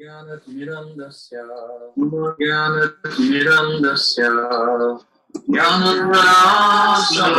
ज्ञानतिमिरन्दस्य ज्ञानतिमिरन्दस्य ज्ञानराशः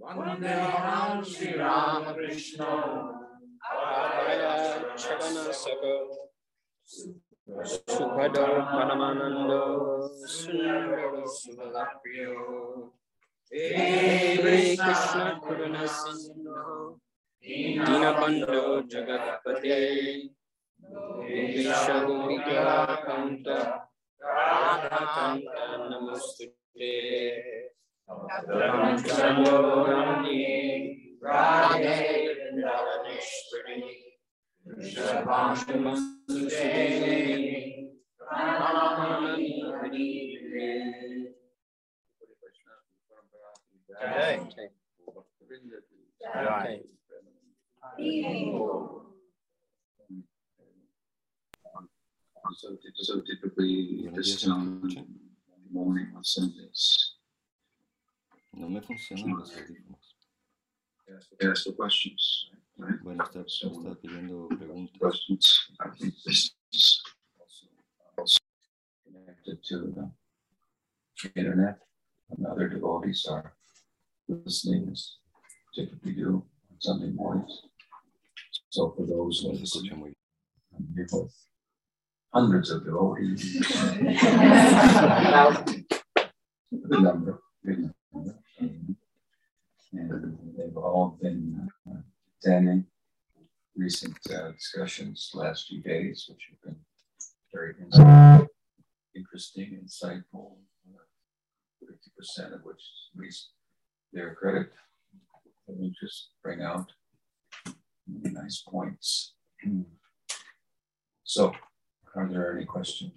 वन्देऽहं श्रीरामकृष्ण। शकनसक सुखद परमानन्द सुन्दर सुभप्रियो हे कृष्ण करुण सिन्धु दीनबन्धो जगत्पते। विश्वगोपिकान्त राधाकान्त नमस्तुते So typically this time morning on Sundays. No me funcionan los audífonos. they ask the questions. Bueno, está, está pidiendo preguntas. Questions. I think this is also, also connected to the internet. And other devotees are listening as typically do on Sunday mornings. So for those who No are se escucha listening, muy bien. I'm here with hundreds of devotees. The number, big number. And they've all been uh, attending recent uh, discussions last few days, which have been very interesting, insightful. Fifty percent of which, at least their credit, let me just bring out nice points. So, are there any questions?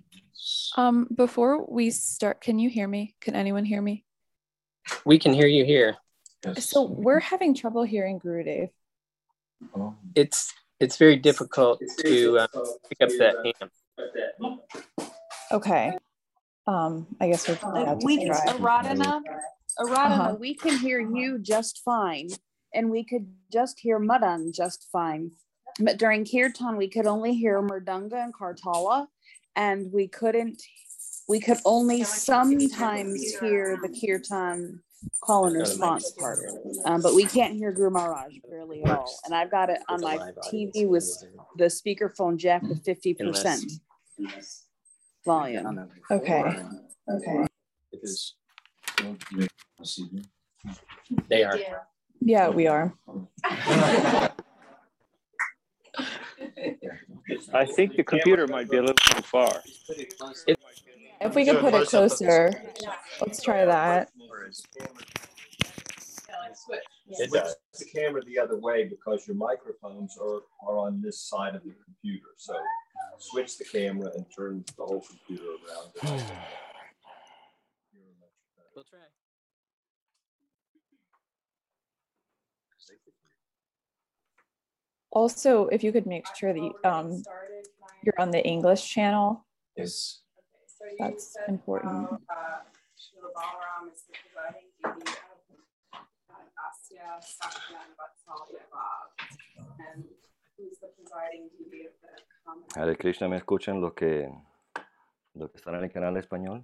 Um, before we start, can you hear me? Can anyone hear me? We can hear you here. Yes. So we're having trouble hearing Gurudev. Oh, It's it's very difficult to uh, pick up that amp. Okay. Um, I guess we'll Uh, to we try. Aradhana, Aradhana, Uh-huh. we can hear you just fine, and we could just hear Madan just fine. But during kirtan, we could only hear Murdanga and Kartala, and we couldn't. We could only sometimes hear the kirtan call and response part, um, but we can't hear Guru Maharaj barely at all. And I've got it on my TV with the speakerphone jack to fifty percent volume. Okay. Okay. it is. Well, you wanna see me? They are. Yeah, we are. I think the computer might be a little too far. If we could put it closer, let's try that. It does. The camera the other way because your microphones are, are on this side of the computer. So switch the camera and turn the whole computer around. We'll try. Also, if you could make sure that you, um, you're on the English channel, Yes. That's important. Um, uh, Srila Balaram is the presiding deity of uh, Asya Sakyan Vatsalya Bhav. And who's the presiding deity of the common Hare Krishna, ¿me escuchan lo que, lo que están en el canal español?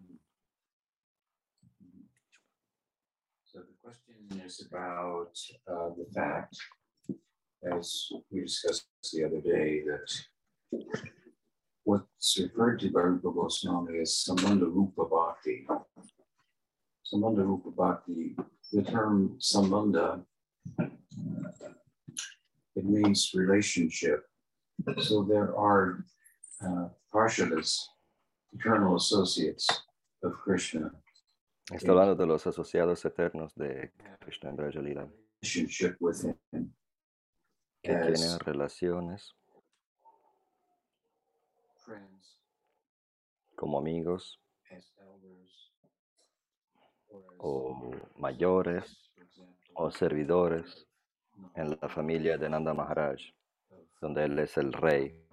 So the question is about uh, the fact, as we discussed the other day, that what's referred to by Rupa Goswami as Sambandha Rupa Bhakti. Sambandha Rupa Bhakti, the term Sambandha, uh, it means relationship. So there are uh, Parshadas, eternal associates of Krishna, Está hablando de los asociados eternos de Krishna en Braja Lila, relationship with him que tienen relaciones como amigos o mayores o servidores en la familia de Nanda Maharaj, donde él es el rey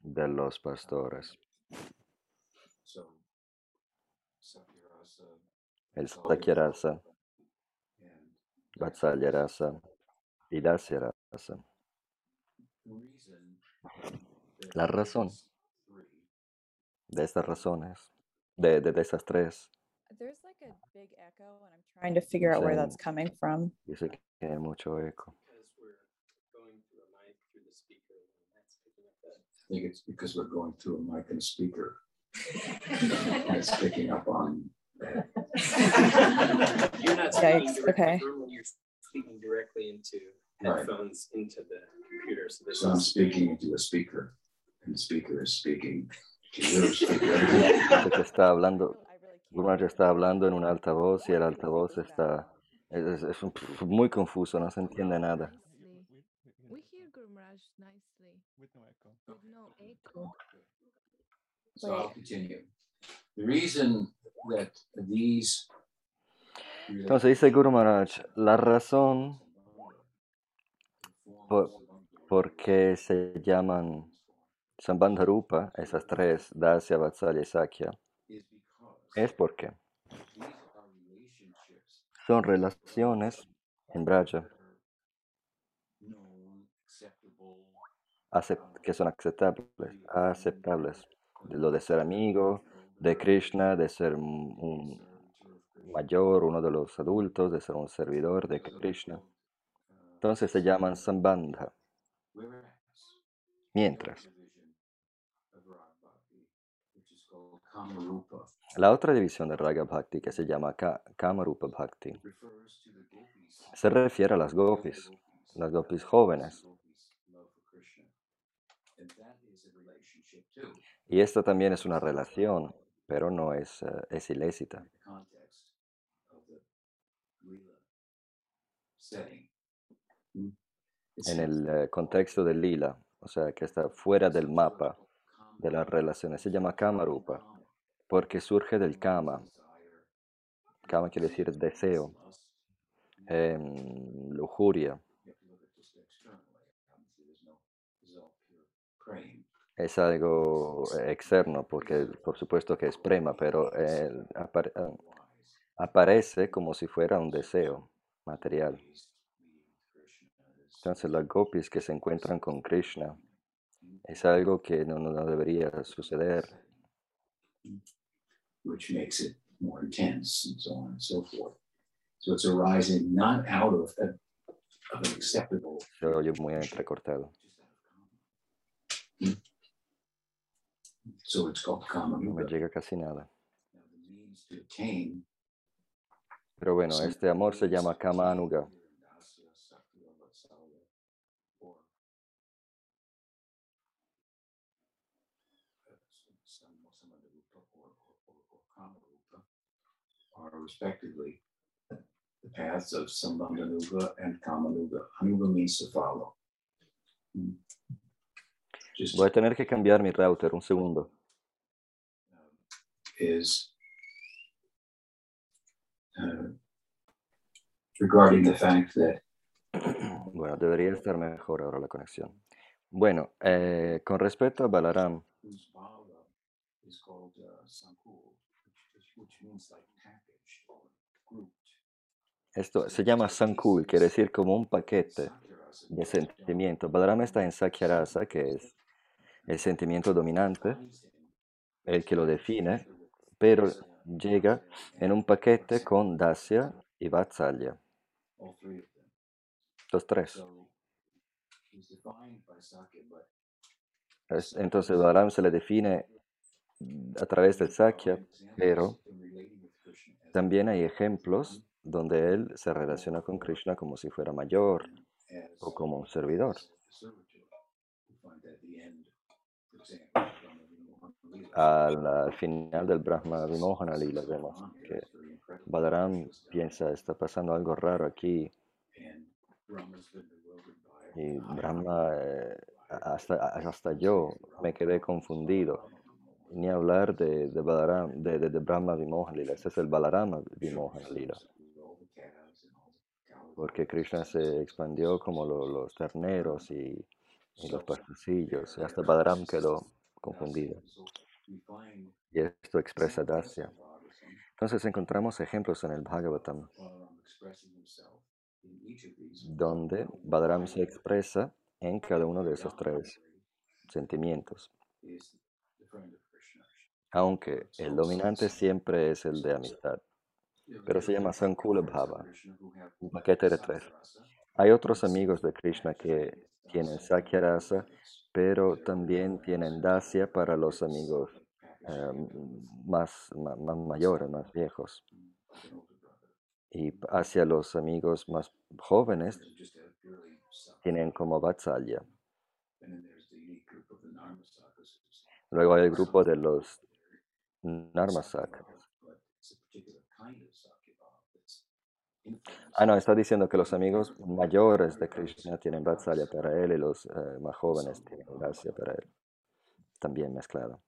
de los pastores. El Sakyarasa, Vatsalyarasa y Dasyarasa. La razón de estas razones, de, de, de esas tres, There's like a big echo, and I'm trying to figure out where that's coming from. dice que hay mucho eco. Because we're going through a mic through the speaker, and that's picking up. I think it's because we're going through a mic and a speaker. and it's picking up on that. You're not speaking Yikes, directly okay. through when you're speaking directly into Right. headphones into the computer. So this So I'm speaking into a speaker, and the speaker is speaking que está hablando, hear está hablando en un altavoz y el altavoz está, es, es- muy confuso, no se entiende nada. nicely. We hear Guru Maharaj nicely with no echo. So I'll continue. The reason that these Entonces dice Guru Maharaj, la razón por, por qué se llaman Sambandha Rupa, esas tres, Dasya, Vatsalya y Sakya, es porque son relaciones en Braja que son aceptables, aceptables. Lo de ser amigo de Krishna, de ser un, mayor, uno de los adultos, de ser un servidor de Krishna. Entonces se llaman Sambandha. Mientras, division of Rag Bhakti, which is called Kamarupa, la otra división de Raga Bhakti, que se llama Ka- Kamarupa Bhakti, se refiere a las gopis, las gopis jóvenes. Y esta también es una relación, pero no es, eh, es ilícita. It's En el eh, contexto del lila, o sea, que está fuera del mapa de las relaciones, se llama Kamarupa, porque surge del Kama, Kama quiere decir deseo, em, lujuria. Es algo externo, porque por supuesto que es prema, pero eh, aparece como si fuera un deseo material. Entonces las gopis que se encuentran con Krishna es algo que no, no- no debería suceder. Which makes it more intense and so on and so forth. So it's arising not out of, a, of an acceptable. Se oye muy entrecortado. So it's called kama. No me llega casi nada. Now, the means to attain Pero bueno, este amor se llama Kama Anuga. Respectively the paths of Sambandhanuga and Kamanuga. Anuga means to follow. Hmm. Just Voy a tener que cambiar mi router, un segundo. is uh, regarding the fact that Bueno, debería estar mejor ahora la conexión. Bueno, eh, con respecto a Balaram, whose bhava is called uh, Sankul, which, which means like packaged or grouped. Esto se llama Sankul, quiere decir como un paquete de sentimientos. Balaram está en Sakyarasa, que es el sentimiento dominante, el que lo define, pero llega en un paquete con Dasya y Vatsalya, los tres. Entonces Balaram se le define a través del Sakya, pero también hay ejemplos donde él se relaciona con Krishna como si fuera mayor o como un servidor. Al, al final del Brahma Vimohana Lila vemos que. Balaram piensa, está pasando algo raro aquí y Brahma, eh, hasta, hasta yo me quedé confundido. Ni hablar de, de Balaram, de, de, de Brahma Vimohana Lila, ese es el Balarama Vimohana Lila. all the calves and all the cows. Porque Krishna se expandió como lo- los terneros y, los pastacillos, y hasta Balaram quedó confundido. Y esto expresa Dasya. Entonces encontramos ejemplos en el Bhagavatam donde Balaram se expresa en cada uno de esos tres sentimientos, aunque el dominante siempre es el de amistad, pero se llama Sankula Bhava, un paquete de tres. Hay otros amigos de Krishna que tienen Sakyarasa, pero también tienen Dasya para los amigos eh, más, más mayores, más viejos. Y hacia los amigos más jóvenes Sakya. tienen como Vatsalya. Luego hay el grupo de los Narmasak. but it's a particular kind of Sakya Bhava that's influenced Ah, no, está diciendo que los amigos mayores de Krishna tienen Vatsalya para él y los eh, más jóvenes tienen Dasya para él. También mezclado.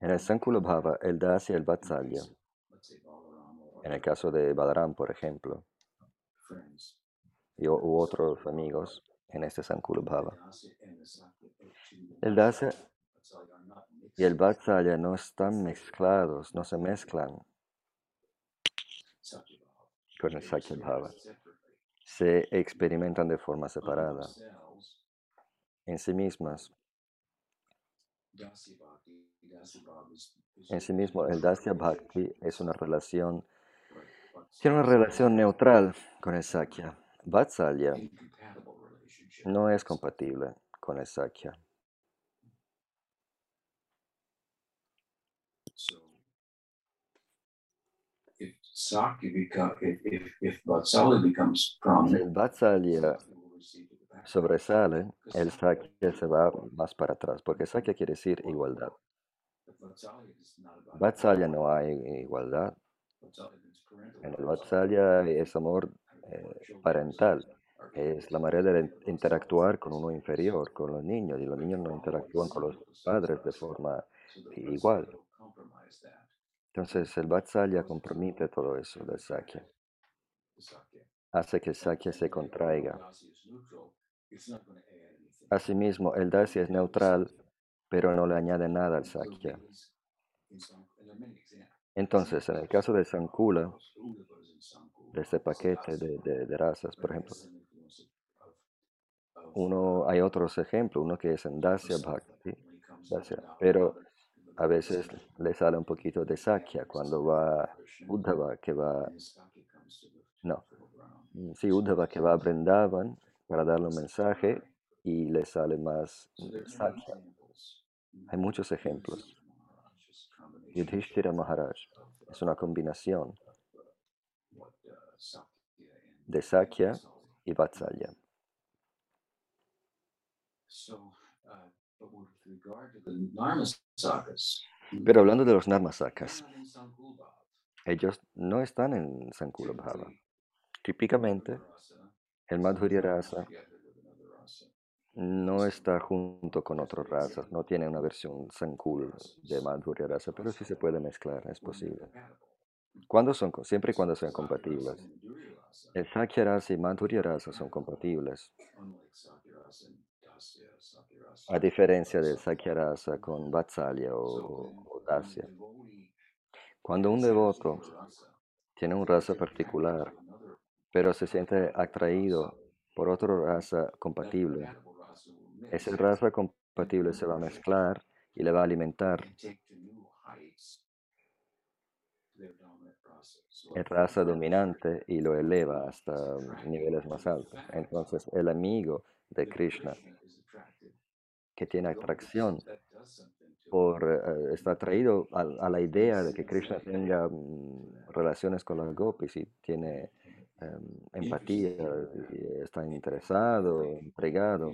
En el Sankula Bhava, el Dasya y el Vatsalya. En el caso de Balaram, por ejemplo, friends, y, u otros amigos en este Sankula Bhava. El Dasya y el Vatsalya no están mezclados, no se mezclan. Con el Sakya Bhava. Separately. Se experimentan de forma separada. En sí mismas, en sí mismo, el Dasya Bhakti es una relación, tiene una relación neutral con el Sakya. Vatsalya no es compatible con el Sakya. Sakya become if if if Vatsalya becomes Si prominent, Vatsalya back. sobresale, el Sakya se va más para atrás, porque Sakya quiere decir igualdad. Vatsalya no hay igualdad. En el. Vatsalya es amor eh, parental. Es la manera de interactuar con uno inferior, con los niños, y los niños no interactúan con los padres de forma igual. Entonces el Vatsalya compromete todo eso del Sakya. Hace que el Sakya se contraiga. Asimismo, el Dasya es neutral, pero no le añade nada al Sakya. Entonces, en el caso de Sankula, de este paquete de, de, de razas, por ejemplo, uno, hay otros ejemplos, uno que es en Dasya Bhakti, Dasya, pero a veces le sale un poquito de Sakya cuando va Uddhava, que va, no, mm, sí, Uddhava que va a Vrindavan para darle un mensaje y le sale más Sakya. Hay muchos ejemplos. Yudhishthira Maharaj es una combinación de Sakya y Vatsalya. Pero hablando de los Narmasakas, ellos no están en Sankula Bhava. Típicamente, el Madhurya Rasa no está junto con otras razas, no tiene una versión Sankul de Madhurya Rasa, pero sí se puede mezclar, es posible. ¿Cuándo son? Siempre y cuando sean compatibles. El Sakya Rasa y Madhurya Rasa son compatibles. A diferencia del Sakya Rasa con Vatsalya o, o Dasya. Cuando un devoto tiene un raza particular, pero se siente atraído por otra raza compatible, esa raza compatible se va a mezclar y le va a alimentar. en raza. Dominante y lo eleva hasta niveles más altos. Entonces, el amigo de Krishna que tiene atracción por, eh, está atraído a, a, la idea de que Krishna tenga um, relaciones con los gopis y tiene um, empatía, y está interesado, entregado.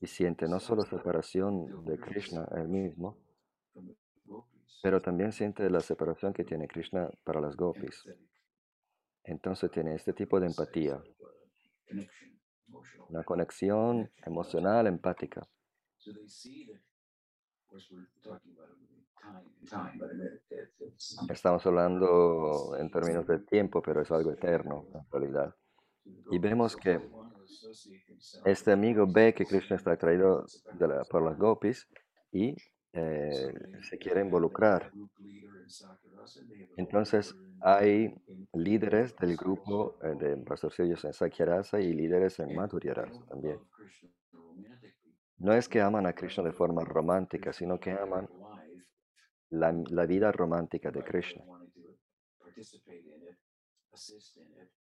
Y siente no solo separación de Krishna él mismo, pero también siente la separación que tiene Krishna para las gopis. Entonces tiene este tipo de empatía, una conexión emocional, empática. Estamos hablando en términos de tiempo, pero es algo eterno en realidad. Y vemos que este amigo ve que Krishna está atraído la, por las gopis y eh, se quiere involucrar. Entonces hay líderes del grupo eh, de pastorcillos en Sakyarasa y líderes en Madhuryarasa también. No es que aman a Krishna de forma romántica, sino que aman la, la vida romántica de Krishna.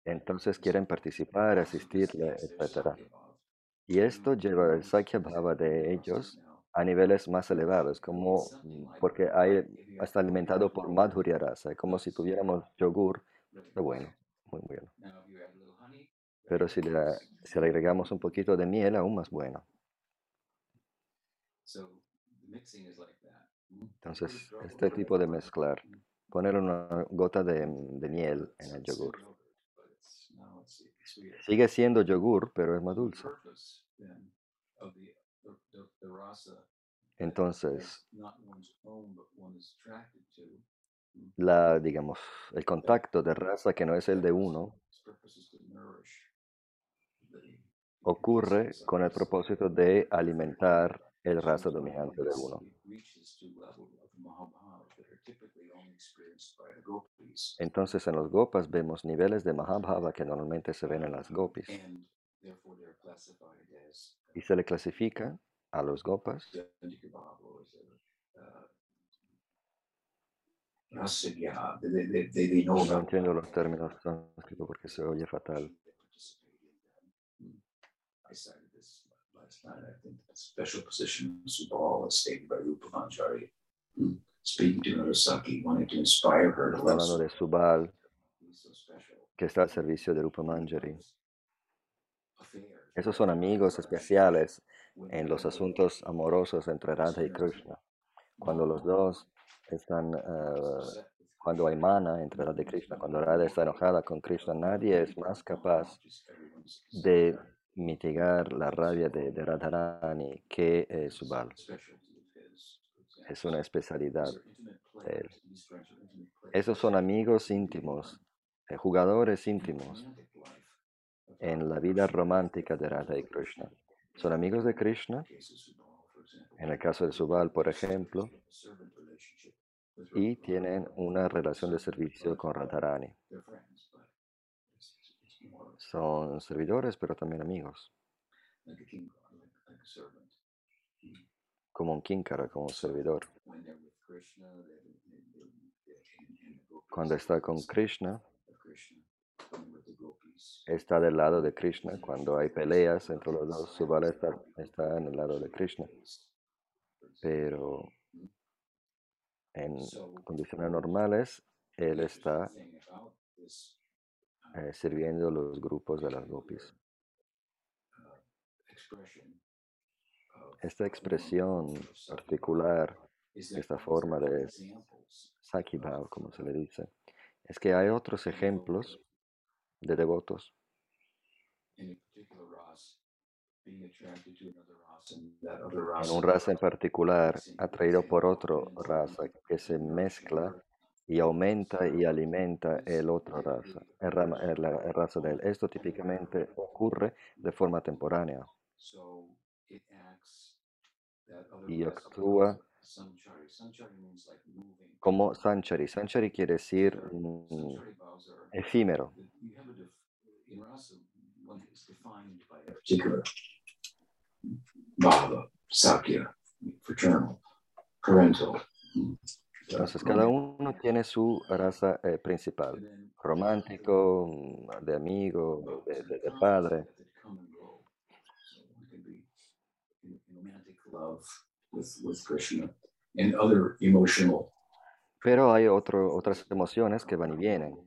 Entonces quieren participar, asistirle, etc. Y esto lleva el Sakya Bhava de ellos a niveles más elevados, como porque hay, está alimentado por Madhurya Rasa, como si tuviéramos yogur, pero bueno, muy bueno. Pero si le, si le agregamos un poquito de miel, aún más bueno. Entonces, este tipo de mezclar, poner una gota de, de miel en el yogur. Sigue siendo yogur, pero es más dulce. Entonces, la, digamos, el contacto de raza que no es el de uno ocurre con el propósito de alimentar el raza dominante de uno. Entonces en los gopas vemos niveles de Mahabhava que normalmente se ven en las gopis. Y se le clasifica a los gopas. No entiendo los términos sánscritos porque se oye fatal. Special position Subal as stated by Rupa Manjari. Speaking to Narasaki, wanting to inspire her to Hablando de Subal, que está al servicio de Rupa Manjari. Esos son amigos especiales en los asuntos amorosos entre Radha y Krishna. Cuando los dos están, uh, cuando hay mana entre Radha y Krishna, cuando Radha está enojada con Krishna, nadie es más capaz de mitigar la rabia de, de Radharani que eh, Subal. es una especialidad. Esos son amigos íntimos, eh, jugadores íntimos en la vida romántica de Radha y Krishna. Son amigos de Krishna, en el caso de Subal, por ejemplo, y tienen una relación de servicio con Radharani. Son servidores, pero también amigos. Como un kinkara, como un servidor. Cuando está con Krishna, está del lado de Krishna. Cuando hay peleas entre los dos, Subala está, está en el lado de Krishna. Pero en condiciones normales, él está eh, sirviendo los grupos de las gopis. Esta expresión particular, esta forma de Sakibhav, como se le dice, es que hay otros ejemplos de devotos. En un raza en particular, atraído por otro raza que se mezcla y aumenta y alimenta el otro raza, el, rama, el, el raza de él. Esto típicamente ocurre de forma temporánea. Y actúa como sanchari. Sanchari quiere decir mm, efímero. Entonces, cada uno tiene su raza eh, principal, romántico, mm, de amigo, de, de, de padre. Pero hay otro, otras emociones que van y vienen,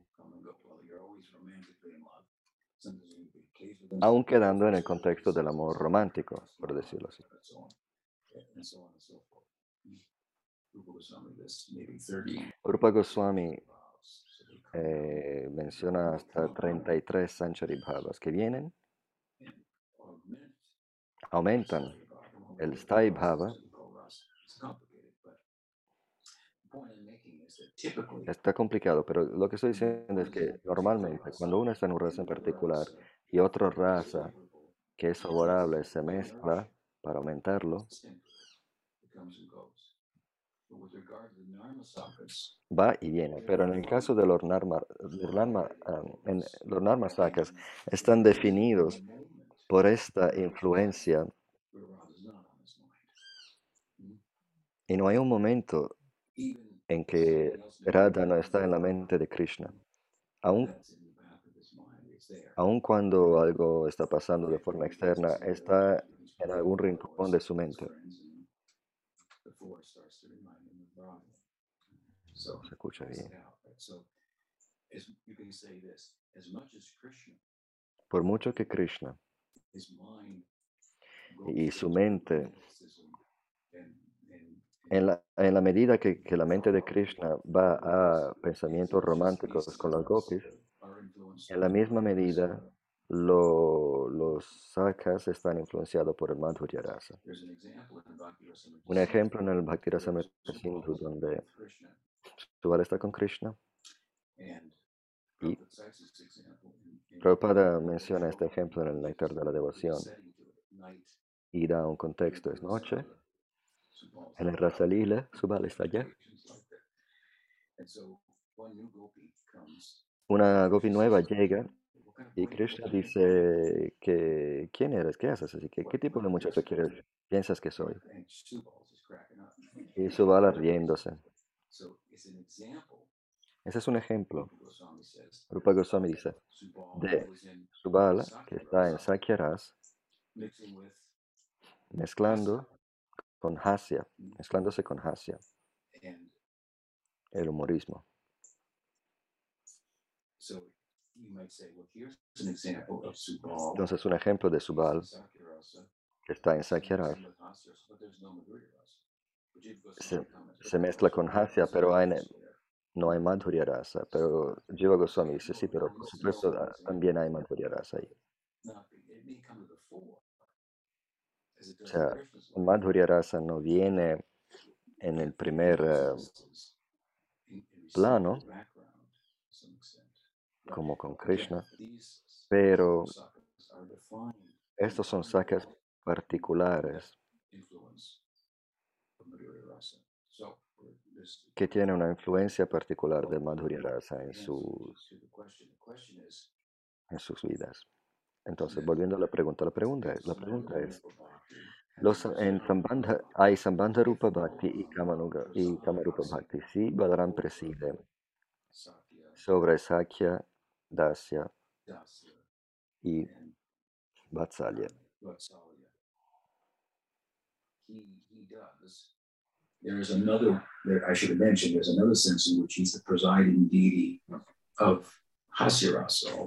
aún quedando en el contexto del amor romántico, por decirlo así. Rupa Goswami eh, menciona hasta 33 Sanchari Bhavas que vienen, aumentan el Sthai Bhava. Está complicado, pero lo que estoy diciendo es que normalmente cuando uno está en un raza en particular y otra raza que es favorable se mezcla para aumentarlo, va y viene. Pero en el caso de los Narma, los Narma, um, en, los Narma Sakas están definidos por esta influencia y no hay un momento en que Radha no está en la mente de Krishna. Aun, aun cuando algo está pasando de forma externa, está en algún rincón de su mente. Se escucha bien. Por mucho que Krishna y su mente, en la, en la medida que, que, la mente de Krishna va a pensamientos románticos con los gopis, en la misma medida lo, los sakas están influenciados por el Madhurya Rasa. Un ejemplo en el Bhakti Rasamrita Sindhu donde Subala está con Krishna y Prabhupada menciona este ejemplo en el Néctar de la Devoción y da un contexto, es noche, en el Rasa Lila, Subala está allá. Una gopi nueva llega y Krishna dice que, ¿quién eres? ¿Qué haces? Así que, ¿qué tipo de muchacho quieres? piensas que soy? Y Subala riéndose. Ese es un ejemplo. Rupa Goswami dice, de Subala, que está en Sakyaras, mezclando con Hasya, mezclándose con Hasya, el humorismo. Entonces, un ejemplo de Subal que está en Sakyaras se, se, mezcla con Hasya, pero hay, no hay Madhurya Rasa. Pero Jiva Goswami dice, sí, pero por supuesto también hay Madhurya Rasa ahí. O sea, Madhurya Rasa no viene en el primer eh, plano, como con Krishna, pero estos son sakas particulares que tienen una influencia particular de Madhurya Rasa en sus, en sus vidas. Entonces, volviendo a la pregunta, la pregunta es, la pregunta es los, en Sambandha, hay Sambandha Rupa Bhakti y, Kamanuga, y Kamarupa Bhakti. Sí, Balaram preside. Sobre Sakya, Dasya y Vatsalya. There is another, there, I should have mentioned, there's another sense in which he's the presiding deity of.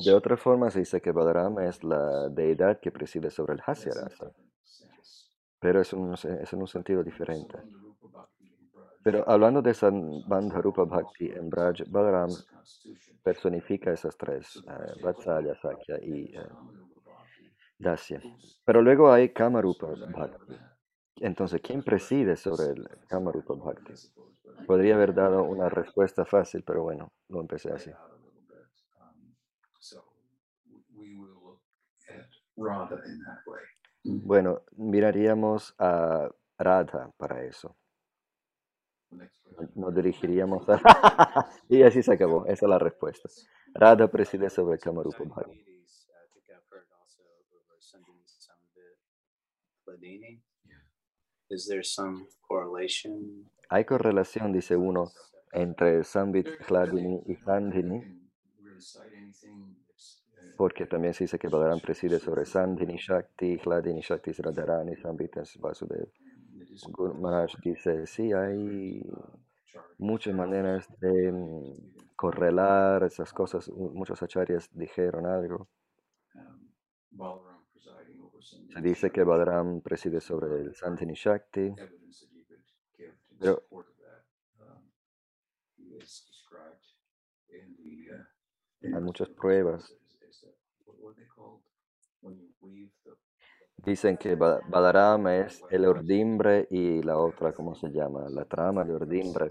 De otra forma, se dice que Balaram es la deidad que preside sobre el Hasyarasa, pero es, un, es en un sentido diferente. Pero hablando de Sambandha Rupa Bhakti en Braj, Balaram personifica esas tres, uh, Vatsalya, Sakya y uh, Dasya. Pero luego hay Kamarupa Bhakti. Entonces, ¿quién preside sobre el Kamarupa Bhakti? Podría haber dado una respuesta fácil, pero bueno, lo empecé así. Bueno, miraríamos a Radha para eso. Nos dirigiríamos a... y así se acabó, esa es la respuesta. Radha preside sobre Kamarupa Bhakti. Is there some correlation? Hay correlación, dice uno, entre Sambit, Hladini y Sandhini, porque también se dice que Balaram preside sobre Sandhini Shakti, Hladini Shakti Radharani, Sambit es Vasudev. Guru Maharaj dice, sí, hay muchas maneras de mm, correlar esas cosas. Muchos acharyas dijeron algo. Se dice que Balaram preside sobre el Sandhini Shakti, pero hay muchas pruebas. Dicen que Ba- Balaram es el ordimbre y la otra, ¿cómo se llama? La trama de ordimbre,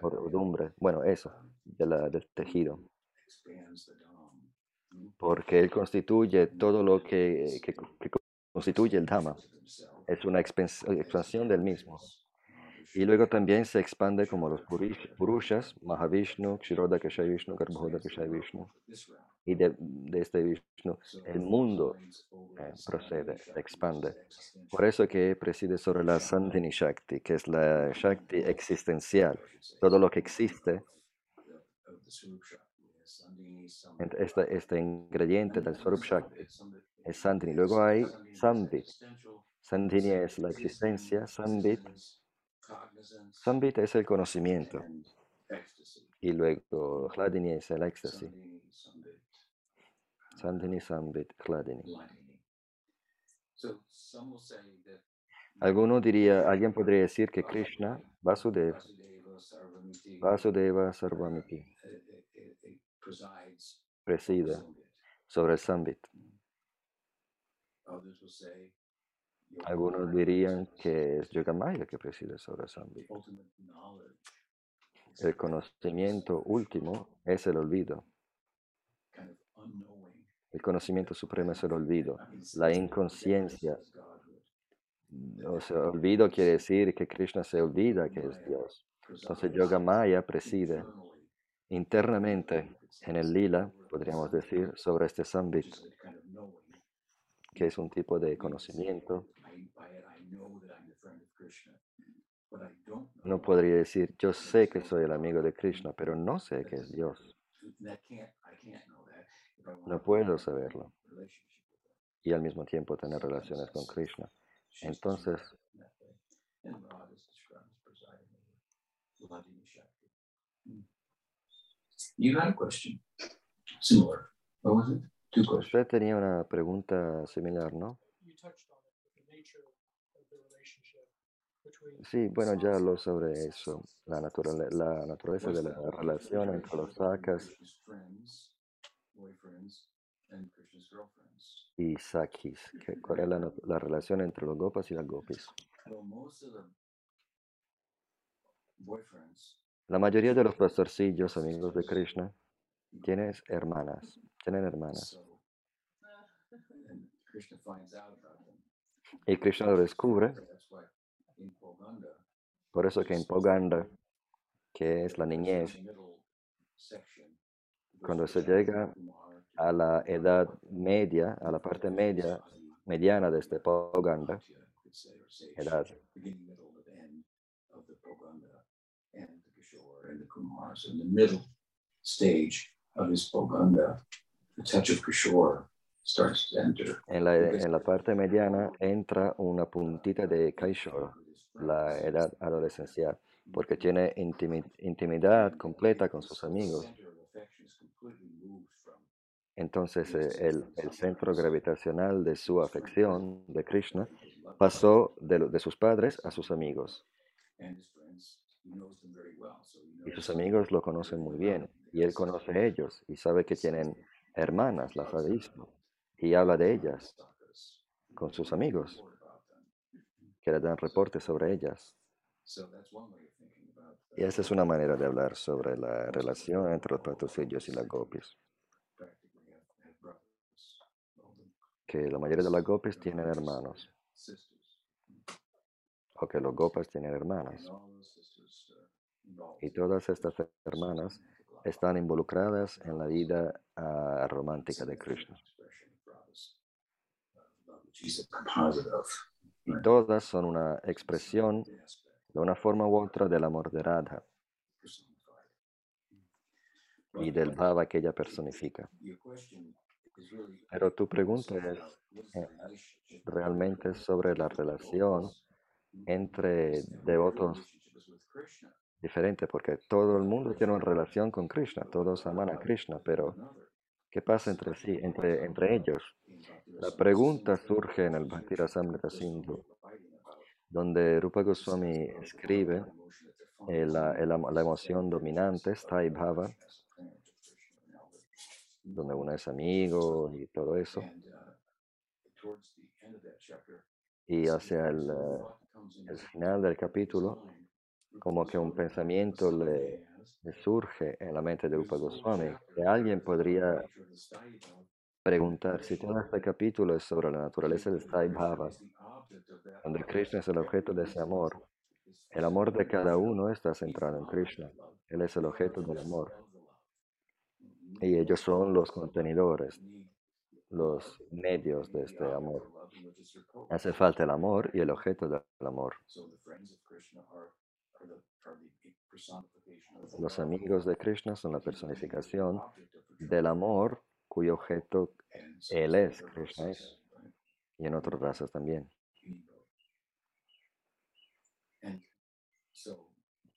or- ordumbre, bueno, eso, de del tejido. Porque él constituye todo lo que, constituye el Dhamma. Es una expansión del mismo. Y luego también se expande como los Purushas, Mahavishnu, Vishnu, Garbhodakashay Vishnu. Y de, este Vishnu, el mundo eh, procede, se expande. Por eso que preside sobre la Sandhini Shakti, que es la Shakti existencial. Todo lo que existe, este, este ingrediente del Swarup Shakti es Sandhini. Luego hay Sambit. Sandhini es la existencia, Sambit. Sambit es el conocimiento. Y luego Hladini es el éxtasis. Sandhini, Sambit, Hladini. Alguno diría, alguien podría decir que Krishna, Vasudeva, Vasudeva Sarvamiti, preside sobre el Sambit. Algunos dirían que es Yogamaya que preside sobre el Sambit. El conocimiento último es el olvido. El conocimiento supremo es el olvido. La inconsciencia. O sea, olvido quiere decir que Krishna se olvida que es Dios. Entonces Yogamaya preside internamente en el lila, podríamos decir, sobre este Sambit, que es un tipo de conocimiento. No podría decir, yo sé que soy el amigo de Krishna, pero no sé que es Dios. No puedo saberlo. Y al mismo tiempo tener relaciones con Krishna. Entonces, You had a question similar. What was it? Two questions. usted tenía una pregunta similar, ¿no? Sí, bueno, ya habló sobre eso, la, naturale- la naturaleza de la relación entre los sakas y sakis, que, cuál es la, la relación entre los gopas y las gopis. La mayoría de los pastorcillos, amigos de Krishna, tienen hermanas, tienen hermanas. Y Krishna lo descubre. Por eso que en Poganda, que es la niñez, cuando se llega a la edad media, a la parte media, mediana de este Poganda, edad, Kishore. En la, en la parte mediana entra una puntita de Kaishore, la edad adolescencial, porque tiene intimi- intimidad completa con sus amigos. Entonces eh, el, el centro gravitacional de su afección de Krishna pasó de, de sus padres a sus amigos. Y sus amigos lo conocen muy bien. Y él conoce a ellos y sabe que tienen hermanas, las ha visto. Y habla de ellas con sus amigos, que le dan reportes sobre ellas. Y esa es una manera de hablar sobre la relación entre los pastorcillos y las gopis. Que la mayoría de las gopis tienen hermanos. O que los gopas tienen hermanas. Y todas estas hermanas están involucradas en la vida ah, romántica de Krishna. Y todas son una expresión de una forma u otra de Radha y del bhava que ella personifica. Pero tu pregunta es eh, realmente sobre la relación entre devotos diferentes, porque todo el mundo tiene una relación con Krishna, todos aman a Krishna, pero ¿qué pasa entre sí, entre, entre ellos? La pregunta surge en el Bhakti Rasamrita Sindhu, donde Rupa Goswami escribe eh, la, el amo- la emoción dominante, Sthai Bhava, donde uno es amigo y todo eso. Y hacia el, eh, el final del capítulo, como que un pensamiento le, le surge en la mente de Rupa Goswami, que alguien podría preguntar si todo este capítulo es sobre la naturaleza del Sthai Bhava, donde Krishna es el objeto de ese amor. El amor de cada uno está centrado en Krishna. Él es el objeto del amor. Y ellos son los contenedores, los medios de este amor. Hace falta el amor y el objeto del amor. Los amigos de Krishna son la personificación del amor cuyo objeto él es, Krishna es, y en otras razas también.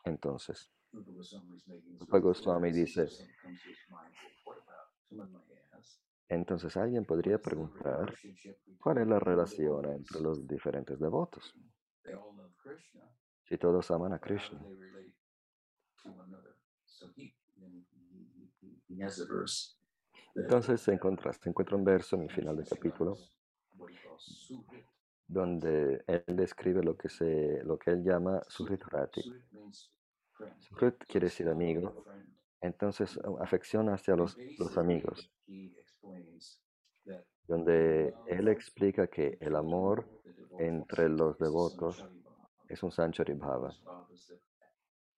Entonces, Rupa Goswami dice, entonces alguien podría preguntar, ¿cuál es la relación entre los diferentes devotos? Si todos aman a Krishna. Entonces se encuentra, se encuentra un verso en el final del capítulo donde él describe lo que, se, lo que él llama Suhritrati. Suhrit quiere decir amigo, entonces afección hacia los, los amigos, donde él explica que el amor entre los devotos es un Sanchari Bhava,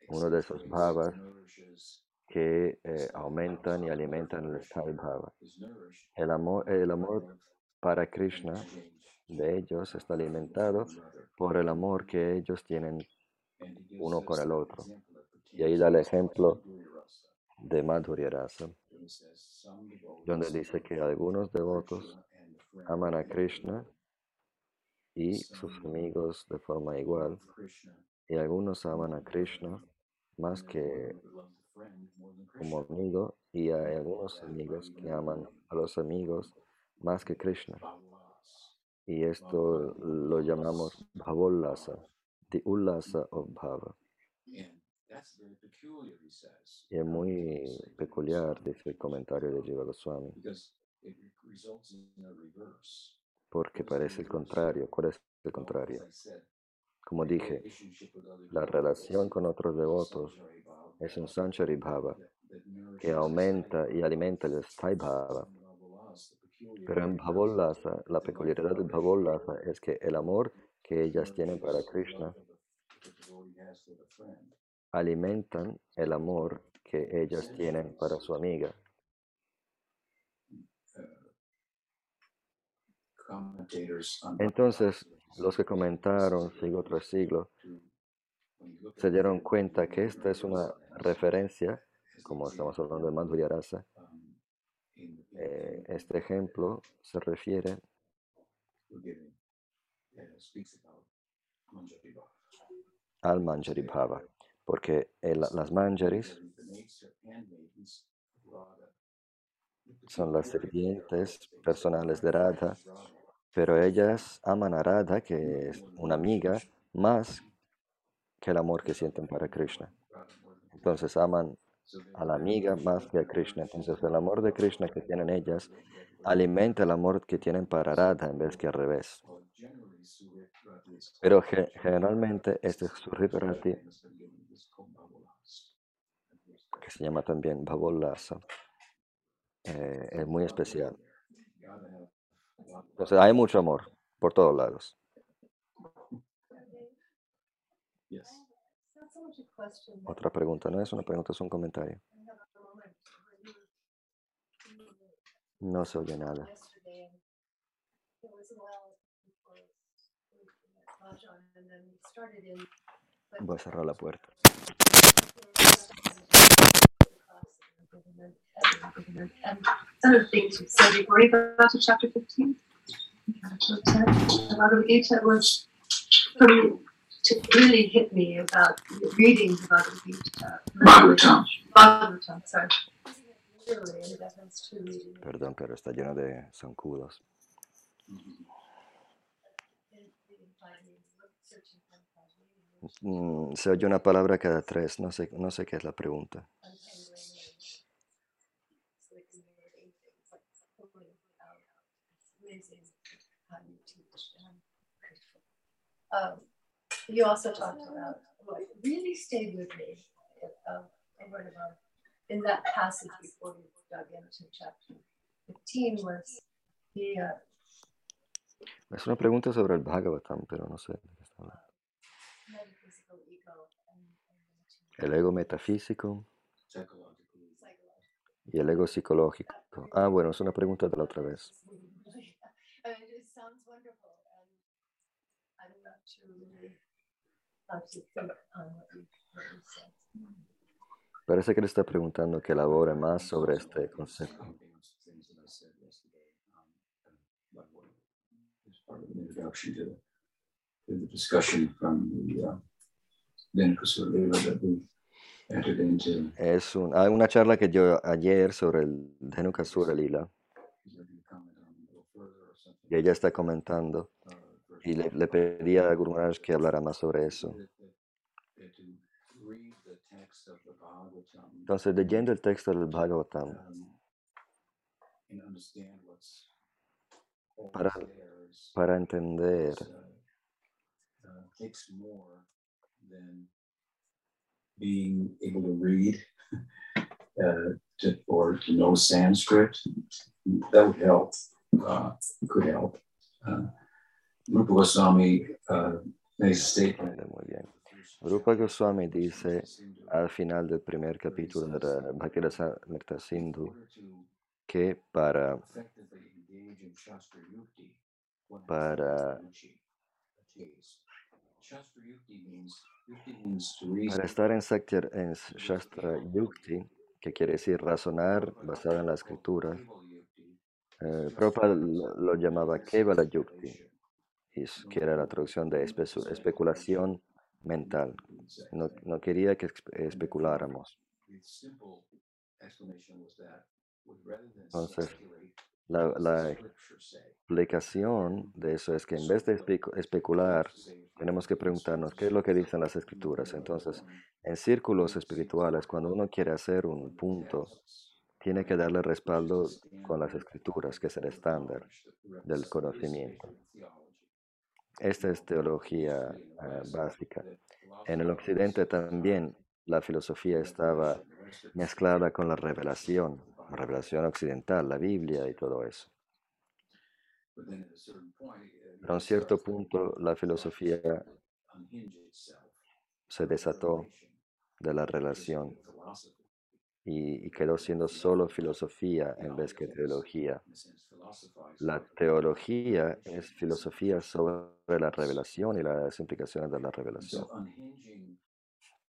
uno de esos bhavas que eh, aumentan y alimentan el Bhava. El amor, el amor para Krishna de ellos está alimentado por el amor que ellos tienen uno con el otro. Y ahí da el ejemplo de Madhurya Rasa, donde dice que algunos devotos aman a Krishna y sus amigos de forma igual, y algunos aman a Krishna más que como amigo, y hay algunos amigos que aman a los amigos más que Krishna. Y esto lo llamamos Bhavollasa, the Ullasa of Bhava. Y es muy peculiar, dice el comentario de Jiva Goswami, porque parece el contrario. ¿Cuál es el contrario? Como dije, la relación con otros devotos es un Sanchari Bhava que aumenta y alimenta el Sthai Bhava. Pero en Bhavollasa, la peculiaridad del Bhavollasa es que el amor que ellas tienen para Krishna alimentan el amor que ellas tienen para su amiga. Entonces, los que comentaron siglo tras siglo se dieron cuenta que esta es una referencia, como estamos hablando de Madhurya Rasa, eh, este ejemplo se refiere al Manjari Bhava, porque el- las Manjaris son las sirvientes personales de Radha, pero ellas aman a Radha, que es una amiga, más que el amor que sienten para Krishna. Entonces aman a la amiga más que a Krishna. Entonces el amor de Krishna que tienen ellas alimenta el amor que tienen para Radha en vez que al revés. Pero ge- generalmente este Surriparati, que se llama también Bhavollasa, eh, es muy especial. Entonces hay mucho amor por todos lados. Otra pregunta, no es una pregunta, es un comentario. No se oye nada. Voy a cerrar la puerta. And to chapter 15. Chapter 10, the Bhagavad Gita was for me to really hit me about reading the Bhagavad Gita. Bhagavatam. Bhagavatam, sorry. Perdón, pero está lleno de zancudos. Mm, se oye una palabra cada tres, no sé, no sé qué es la pregunta. Um, you also talked about what really stayed with me um, in that passage before we dug into chapter 15 was the uh, Es una pregunta sobre el Bhagavatam, pero no sé de qué está hablando. metaphysical ego and, El ego metafísico y el ego psicológico. Ah, bueno, es una pregunta de la otra vez. Parece que le está preguntando que elabore más sobre este concepto. Es un, hay una charla que dio ayer sobre el Dhenukasura Lila y ella está comentando y le, le a Guru Maharaj que hablara más sobre eso. Entonces, leyendo el texto del Bhagavatam, Para- para entender being able to read uh, to, or to know Sanskrit. That would help, uh, could help. Uh, Rupa Goswami uh. Rupa Goswami dice al final del primer capítulo de la Bhakti Sindhu que para, para, para estar en, Shastra Yukti, que quiere decir razonar basado en la escritura, eh, Prabhupada lo llamaba Kevala Yukti, y s- que era la traducción de espe- especulación mental. No, no quería que espe- especuláramos. Entonces, la, la explicación de eso es que en vez de especu- especular, tenemos que preguntarnos qué es lo que dicen las escrituras. Entonces, en círculos espirituales, cuando uno quiere hacer un punto, tiene que darle respaldo con las escrituras, que es el estándar del conocimiento. Esta es teología eh, básica. En el occidente también la filosofía estaba mezclada con la revelación, la revelación occidental, la Biblia y todo eso. Pero a un cierto punto la filosofía se desató de la relación y, y quedó siendo solo filosofía en vez que teología. La teología es filosofía sobre la revelación y las implicaciones de la revelación.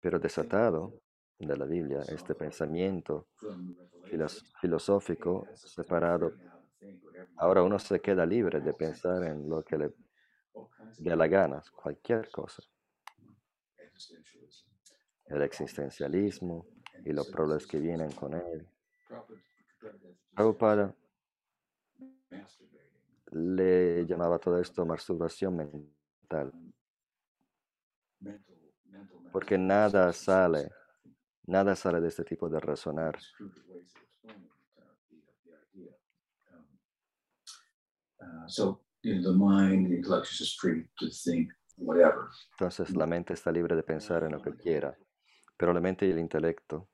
Pero desatado de la Biblia, este pensamiento filos- filosófico separado, ahora uno se queda libre de pensar en lo que le dé la gana, cualquier cosa. El existencialismo y los problemas que vienen con él. Prabhupada le llamaba todo esto masturbación mental, porque nada sale, nada sale de este tipo de razonar. Uh, so you know, the mind, the intellect is just free to think whatever. Entonces la mente está libre de pensar en lo que quiera, pero la mente y el intelecto,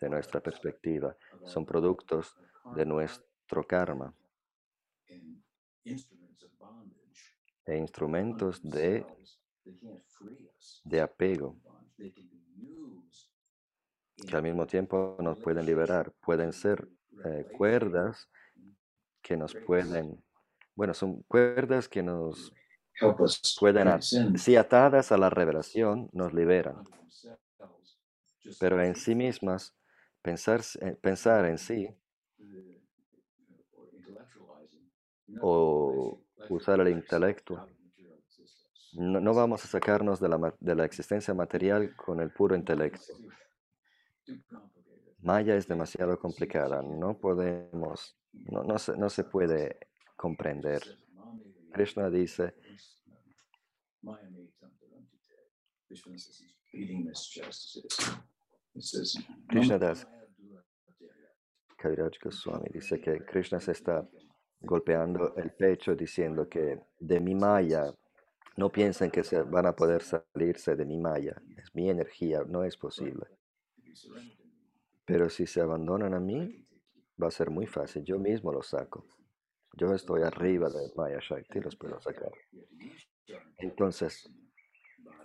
de nuestra perspectiva, son productos de nuestro karma e instrumentos de, de apego que al mismo tiempo nos pueden liberar. Pueden ser eh, cuerdas que nos pueden, bueno, son cuerdas que nos pueden, si atadas a la revelación, nos liberan. Pero en sí mismas, pensar, eh, pensar en sí intellectualizing, o usar el intelecto, no, no vamos a sacarnos de la, de la existencia material con el puro intelecto. Maya es demasiado complicada, no podemos, no, no, se, no se puede comprender. Krishna dice. Krishna Das. Kaviraj Goswami dice que Krishna se está golpeando el pecho diciendo que de mi maya, no piensen que se van a poder salirse de mi maya, es mi energía, no es posible. Pero si se abandonan a mí, va a ser muy fácil, yo mismo los saco. Yo estoy arriba de Maya Shakti, los puedo sacar. Entonces,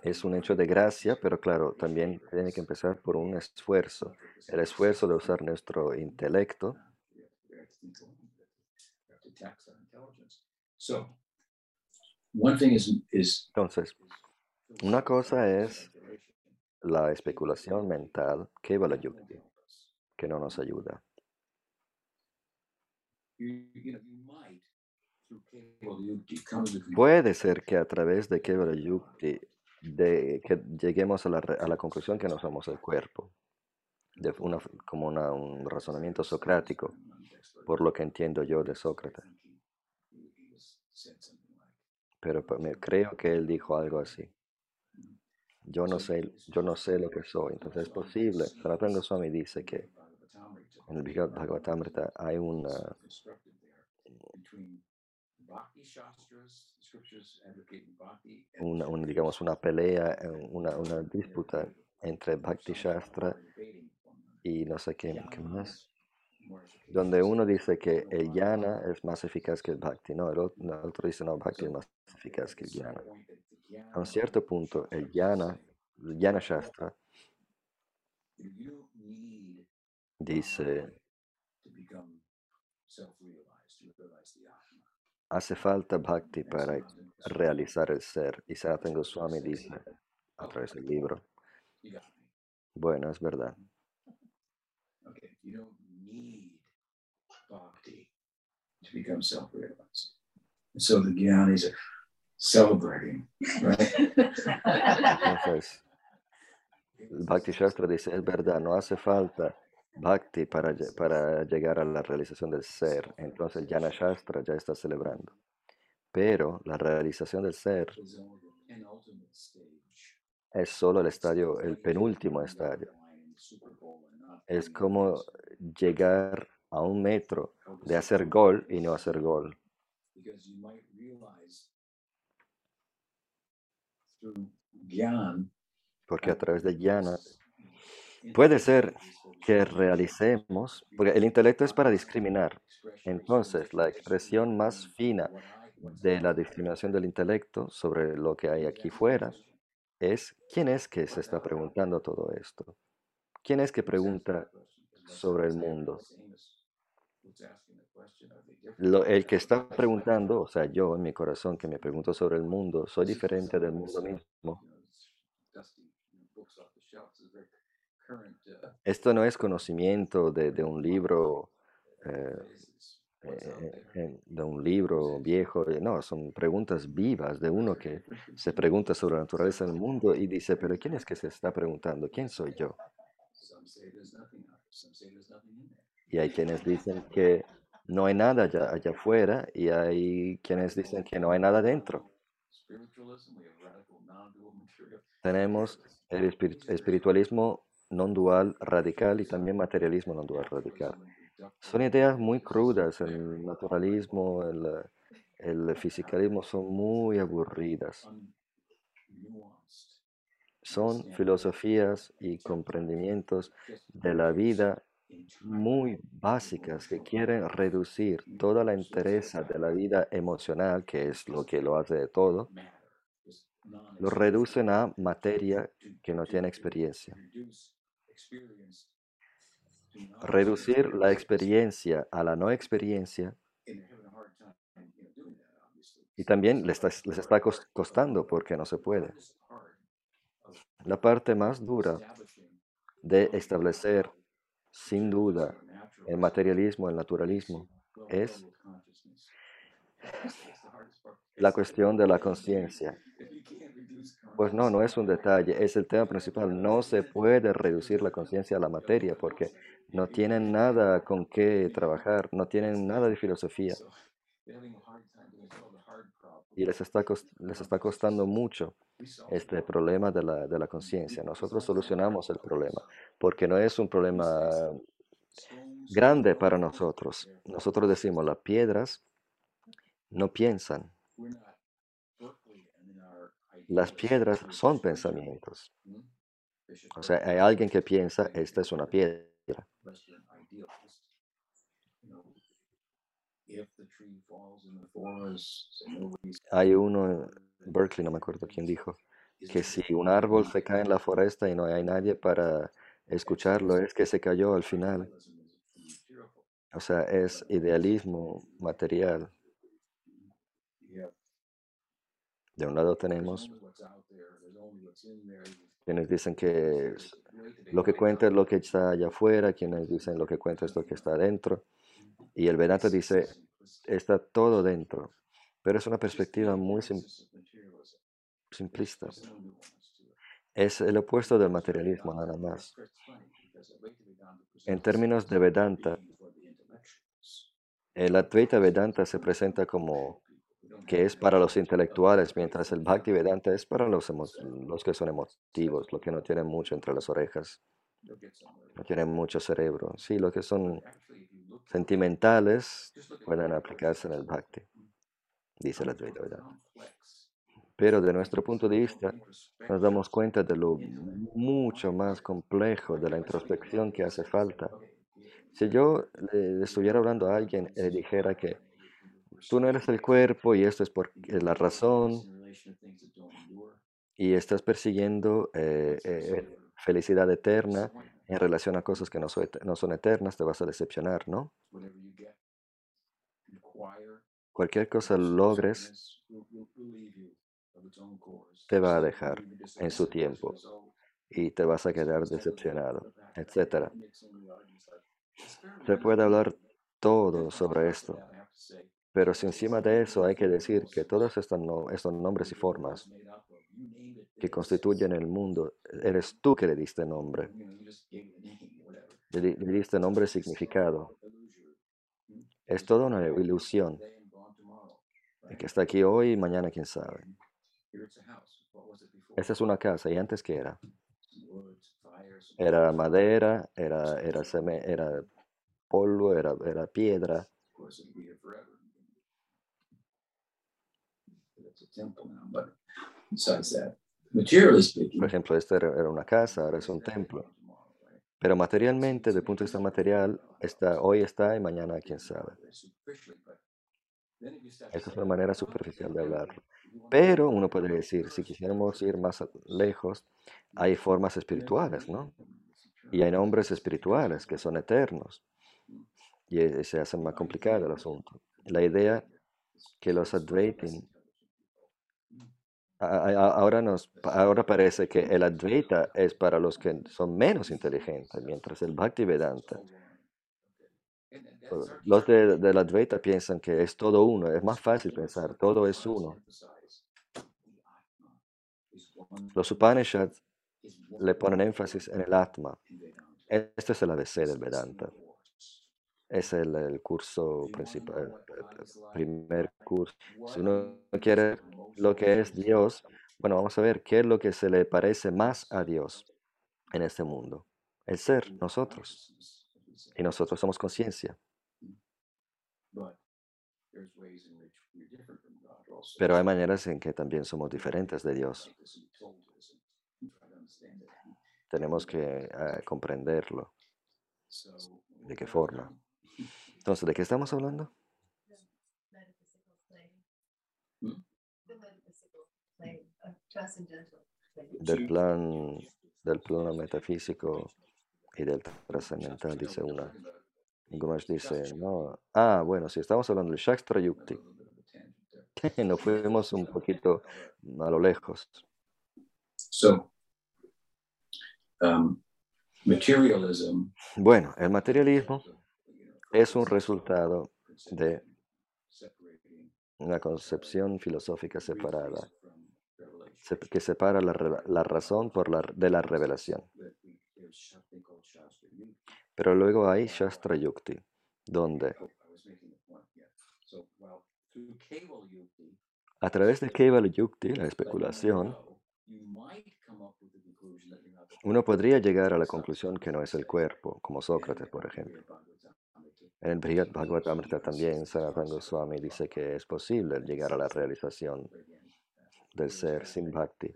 es un hecho de gracia, pero claro, también tiene que empezar por un esfuerzo. El esfuerzo de usar nuestro intelecto Entonces, una cosa es la especulación mental, Kevala Yukti, que no nos ayuda. Puede ser que a través de Kevala Yukti de, que lleguemos a la, a la conclusión que no somos el cuerpo, de una, como un razonamiento socrático, por lo que entiendo yo de Sócrates. Pero me, creo que él dijo algo así. Yo no sé, yo no sé lo que soy. Entonces es posible. Sanatana Goswami dice que en el Bhagavatamrita hay una, una, un- digamos, una pelea, eh, una, una disputa entre Bhakti Shastra y no sé qué, qué más, donde uno dice que el Jnana es más eficaz que el Bhakti, no, el otro, el otro dice no, Bhakti es más eficaz que el jnana. A un cierto punto, el Jnana, el Jnana Shastra, dice, hace falta Bhakti para realizar el ser. Y Sanatana Goswami dice, a través del libro, bueno, es verdad. Okay, you don't need bhakti to become self-realized. And so the jnanis are celebrating, right? Entonces, el Bhakti Shastra dice, es verdad, no hace falta Bhakti para, para llegar a la realización del ser. Entonces el Jnana Shastra ya está celebrando. Pero la realización del ser es solo el estadio, el penúltimo estadio. Es como llegar a un metro de hacer gol y no hacer gol. because you might realize through Gyan, porque a través de Jnana puede ser que realicemos, porque el intelecto es para discriminar. Entonces, la expresión más fina de la discriminación del intelecto sobre lo que hay aquí fuera es quién es que se está preguntando todo esto. ¿Quién es que pregunta sobre el mundo? El que está preguntando, o sea, yo en mi corazón que me pregunto sobre el mundo, soy diferente del mundo mismo. Esto no es conocimiento de, de un libro, eh, eh, eh, de un libro viejo, eh, no, son preguntas vivas de uno que se pregunta sobre la naturaleza del mundo y dice, pero ¿quién es que se está preguntando? ¿Quién soy yo? Y hay quienes dicen que no hay nada allá, allá afuera y hay quienes dicen que no hay nada dentro. Tenemos el espiri- espiritualismo non dual radical y también materialismo non dual radical. Son ideas muy crudas, el naturalismo, el, el fisicalismo son muy aburridas. Son filosofías y comprendimientos de la vida muy básicas que quieren reducir toda la entereza de la vida emocional, que es lo que lo hace de todo, lo reducen a materia que no tiene experiencia. Reducir la experiencia a la no experiencia y también les está, les está cos- costando porque no se puede. La parte más dura de establecer, sin duda, el materialismo, el naturalismo, es la cuestión de la conciencia. Pues no, no es un detalle, es el tema principal. No se puede reducir la conciencia a la materia porque no tienen nada con qué trabajar, no tienen nada de filosofía y les está, les está costando mucho este problema de la, de la conciencia. Nosotros solucionamos el problema porque no es un problema grande para nosotros. Nosotros decimos, las piedras no piensan. Las piedras son pensamientos. O sea, hay alguien que piensa, esta es una piedra. Hay uno en Berkeley, no me acuerdo quién dijo, que si un árbol se cae en la foresta y no hay nadie para escucharlo, es que se cayó al final. O sea, es idealismo material. De un lado tenemos quienes dicen que lo que cuenta es lo que está allá afuera, quienes dicen lo que cuenta es lo que está adentro. Y el Vedanta dice, está todo dentro. Pero es una perspectiva muy sim- simplista. Es el opuesto del materialismo, nada más. En términos de Vedanta, el Advaita Vedanta se presenta como que es para los intelectuales, mientras el Bhakti Vedanta es para los, los que son emotivos, los que no tienen mucho entre las orejas, no tienen mucho cerebro. Sí, los que son sentimentales pueden aplicarse en el Bhakti, dice el Advaita Vedanta. Pero de nuestro punto de vista, nos damos cuenta de lo mucho más complejo de la introspección que hace falta. Si yo le estuviera hablando a alguien y le dijera que tú no eres el cuerpo y esto es por es la razón y estás persiguiendo eh, eh, felicidad eterna en relación a cosas que no, no son eternas, te vas a decepcionar, ¿no? Cualquier cosa logres te va a dejar en su tiempo y te vas a quedar decepcionado, etcétera. Se puede hablar todo sobre esto, pero si encima de eso hay que decir que todos estos, no- estos nombres y formas que constituyen el mundo, eres tú que le diste nombre, le, le diste nombre y significado. Es toda una ilusión el que está aquí hoy y mañana quién sabe. Esta es una casa y antes qué era? Era madera, era, era, era polvo, era, era piedra. Now, but besides that, Materially speaking, Por ejemplo, esta era una casa, ahora es un templo. Pero materialmente, desde el punto de vista material, está, hoy está y mañana quién sabe. Esa es una manera superficial de hablarlo. Pero uno puede decir, si quisiéramos ir más lejos, hay formas espirituales, ¿no? Y hay nombres espirituales que son eternos. Y se hace más complicado el asunto. La idea que los Advaitin, ahora, nos, ahora parece que el Advaita es para los que son menos inteligentes, mientras el Bhaktivedanta, o- los de, del Advaita piensan que es todo uno, es más fácil pensar, todo es uno. Los Upanishads le ponen énfasis en el Atma. Este es el ABC del Vedanta. Es el, el curso principal, el- el primer curso. Si uno quiere lo que es Dios, bueno, vamos a ver qué es lo que se le parece más a Dios en este mundo. El ser, nosotros. Y nosotros somos conciencia. Pero hay maneras en que también somos diferentes de Dios. Tenemos que eh, comprenderlo. ¿De qué forma? Entonces, ¿de qué estamos hablando? Del plan, del plano metafísico y del trascendental, dice una. Gumash dice, no. Ah, bueno, si estamos hablando del Shastra Yukti, nos fuimos un poquito a lo lejos. So, um, materialism Bueno, el materialismo es un resultado de una concepción filosófica separada, se- que separa la, la razón por la, de la revelación. Pero luego hay Shastra Yukti, donde a través de Kevala Yukti, la especulación, uno podría llegar a la conclusión que no es el cuerpo, como Sócrates, por ejemplo. En el Brihad Bhagavatamrita también Sanatana Goswami dice que es posible llegar a la realización del ser sin bhakti.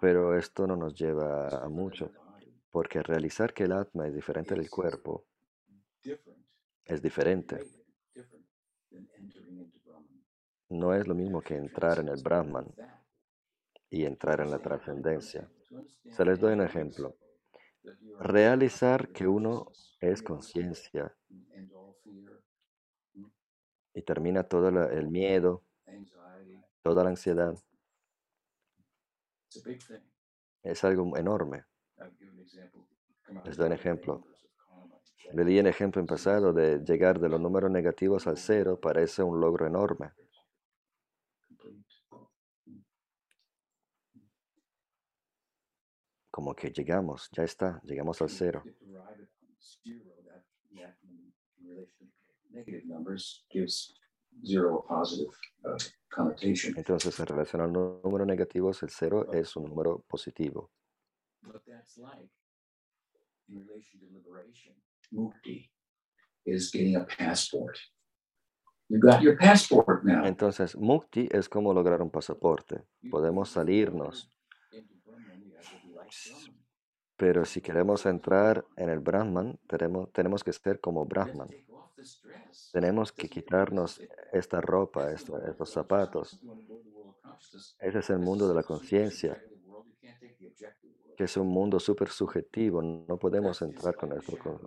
Pero esto no nos lleva a mucho, porque realizar que el atma es diferente del cuerpo es diferente. No es lo mismo que entrar en el Brahman y entrar en la trascendencia. Se les doy un ejemplo. Realizar que uno es conciencia. Y termina todo la- el miedo, toda la ansiedad, es algo enorme. Les doy un ejemplo. Le di un ejemplo en pasado de llegar de los números negativos al cero, parece un logro enorme. Como que llegamos, ya está, llegamos al cero. Negative numbers gives zero a positive uh, connotation. Entonces, en relación al nu- número negativo, el cero es un número positivo. What that's like in relation to liberation, mukti, is getting a passport. You got your passport now. Entonces, mukti es como lograr un pasaporte. Podemos salirnos, pero si queremos entrar en el Brahman, tenemos, tenemos que ser como Brahman. Tenemos que quitarnos esta ropa, estos zapatos. Ese es el mundo de la conciencia, que es un mundo súper subjetivo. No podemos entrar con nuestra con-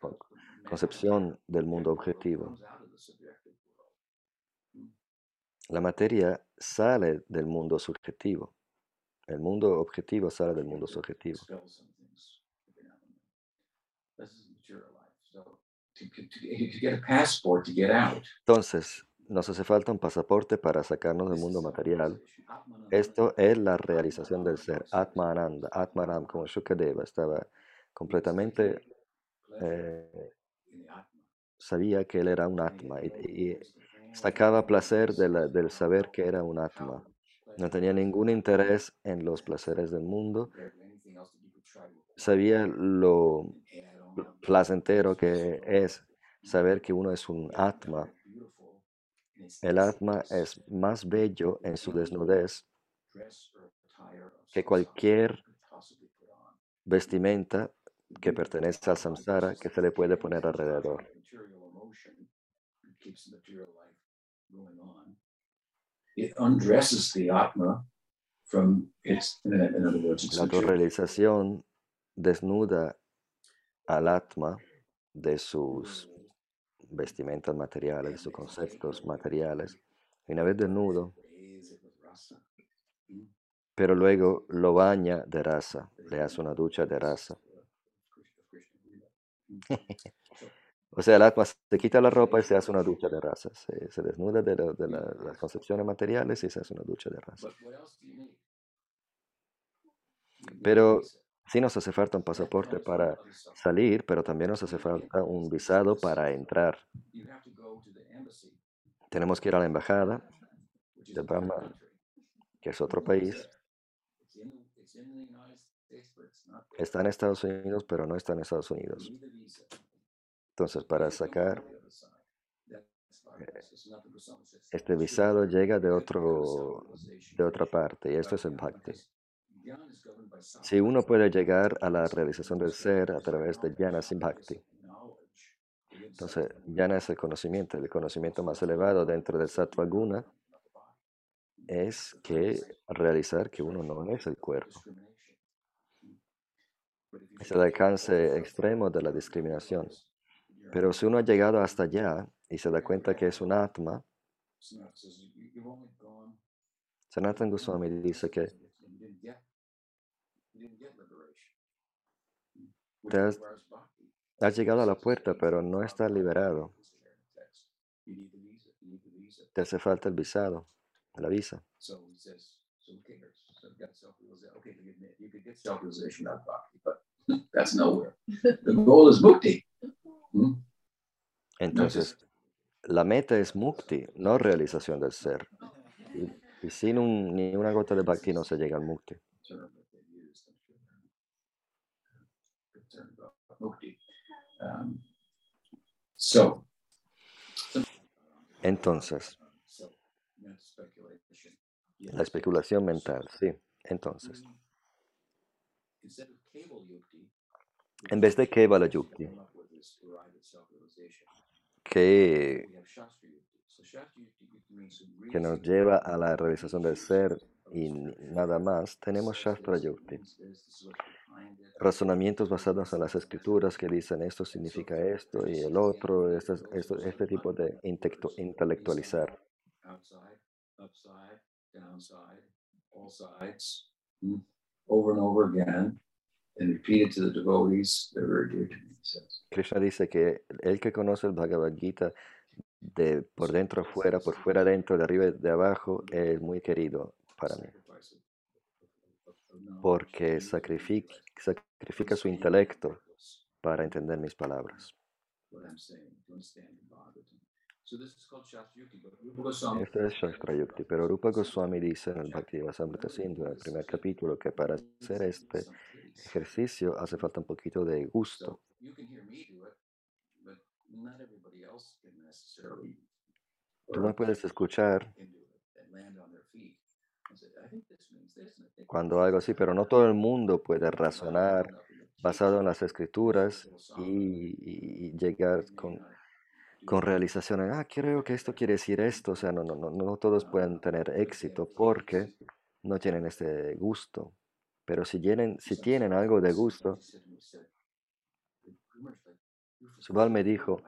con- concepción del mundo objetivo. La materia sale del mundo subjetivo. El mundo objetivo sale del mundo subjetivo. Entonces, nos hace falta un pasaporte para sacarnos del mundo material. Esto es la realización del ser, Atma Ananda, Atmaram, como Shukadeva estaba completamente, eh, sabía que él era un Atma y, y sacaba placer de la- del saber que era un Atma. No tenía ningún interés en los placeres del mundo, sabía lo placentero que es saber que uno es un Atma. El Atma es más bello en su desnudez que cualquier vestimenta que pertenece al samsara que se le puede poner alrededor. It undresses the Atma from its, in other words, it's La autorrealización desnuda al Atma de sus vestimentas materiales, de sus conceptos materiales. Y una vez desnudo, pero luego lo baña de raza, le hace una ducha de raza. o sea, el Atma se quita la ropa y se hace una ducha de raza. Se, se desnuda de, la- de la- las concepciones materiales y se hace una ducha de raza. Pero sí nos hace falta un pasaporte para salir, pero también nos hace falta un visado para entrar. Tenemos que ir a la embajada de Burma, que es otro país. Está en Estados Unidos, pero no está en Estados Unidos. Entonces, para sacar este visado llega de otro de otra parte y esto es el bhakti. Si uno puede llegar a la realización del ser a través de jnana sin bhakti, entonces jnana es el conocimiento, el conocimiento más elevado dentro del sattva guna es que realizar que uno no es el cuerpo. Es el alcance extremo de la discriminación. Pero si uno ha llegado hasta allá y se da cuenta que es un atma, Sanatan Goswami dice que te has, has llegado a la puerta, pero no estás liberado. Te hace falta el visado, la visa. So he says, so who cares? So I've got self-realization. Okay, you could, you could get self-realization out of bhakti, but that's nowhere. The goal is mukti. Entonces, la meta es mukti, no realización del ser. Y, y sin un- ni una gota de bhakti no se llega al mukti. term that they used. I'm sure they're- good Um, so, Entonces, la especulación mental, sí. Entonces, yukti, en vez de Kevala Yukti, que, que nos lleva a la realización del ser y nada más, tenemos Shastra Yukti. Razonamientos basados en las escrituras que dicen esto significa esto y el otro, este, esto- este tipo de intelectualizar. Krishna dice que el que conoce el Bhagavad Gita de por dentro afuera, por fuera adentro, de arriba de abajo, es muy querido para mí, porque sacrifica, sacrifica su intelecto para entender mis palabras. what I'm saying, to understand the Bhagavatam. So this is called Shastra Yukti, but Rupa Goswami Este es Shastra Yukti, pero Rupa Goswami dice en el Bhakti Samrita Sindhu, en el primer capítulo, que para hacer este ejercicio hace falta un poquito de gusto. So you can hear me do it, but not everybody else can necessarily. Tú me puedes escuchar cuando algo así, pero no todo el mundo puede razonar basado en las escrituras y, y- llegar con, con realizaciones, ah, creo que esto quiere decir esto, o sea, no, no, no, no todos pueden tener éxito porque no tienen este gusto, pero si tienen, si tienen algo de gusto, Subal me dijo,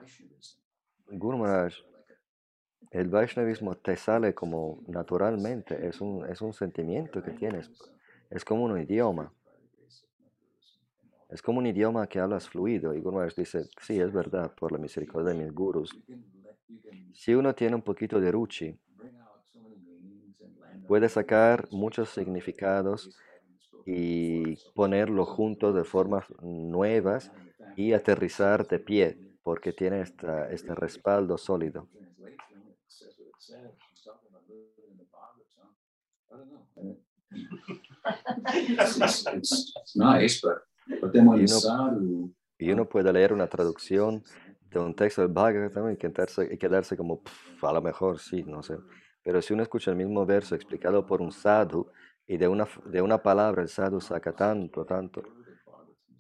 Guru Maharaj, el Vaishnavismo te sale como naturalmente, es un, es un sentimiento que tienes, es como un idioma, es como un idioma que hablas fluido. Y Maharaj dice, sí, es verdad, por la misericordia de mis gurus. Si uno tiene un poquito de ruchi, puede sacar muchos significados y ponerlo juntos de formas nuevas y aterrizar de pie, porque tiene esta, este respaldo sólido. It's, it's, it's, it's nice, but, but then when You the know- sadhu Y uno puede leer una traducción de un texto del Bhagavatam y quedarse, y quedarse como, "Pf, a lo mejor sí, no sé. Pero si uno escucha el mismo verso explicado por un sadhu Y de una, de una palabra el sadhu saca tanto, tanto.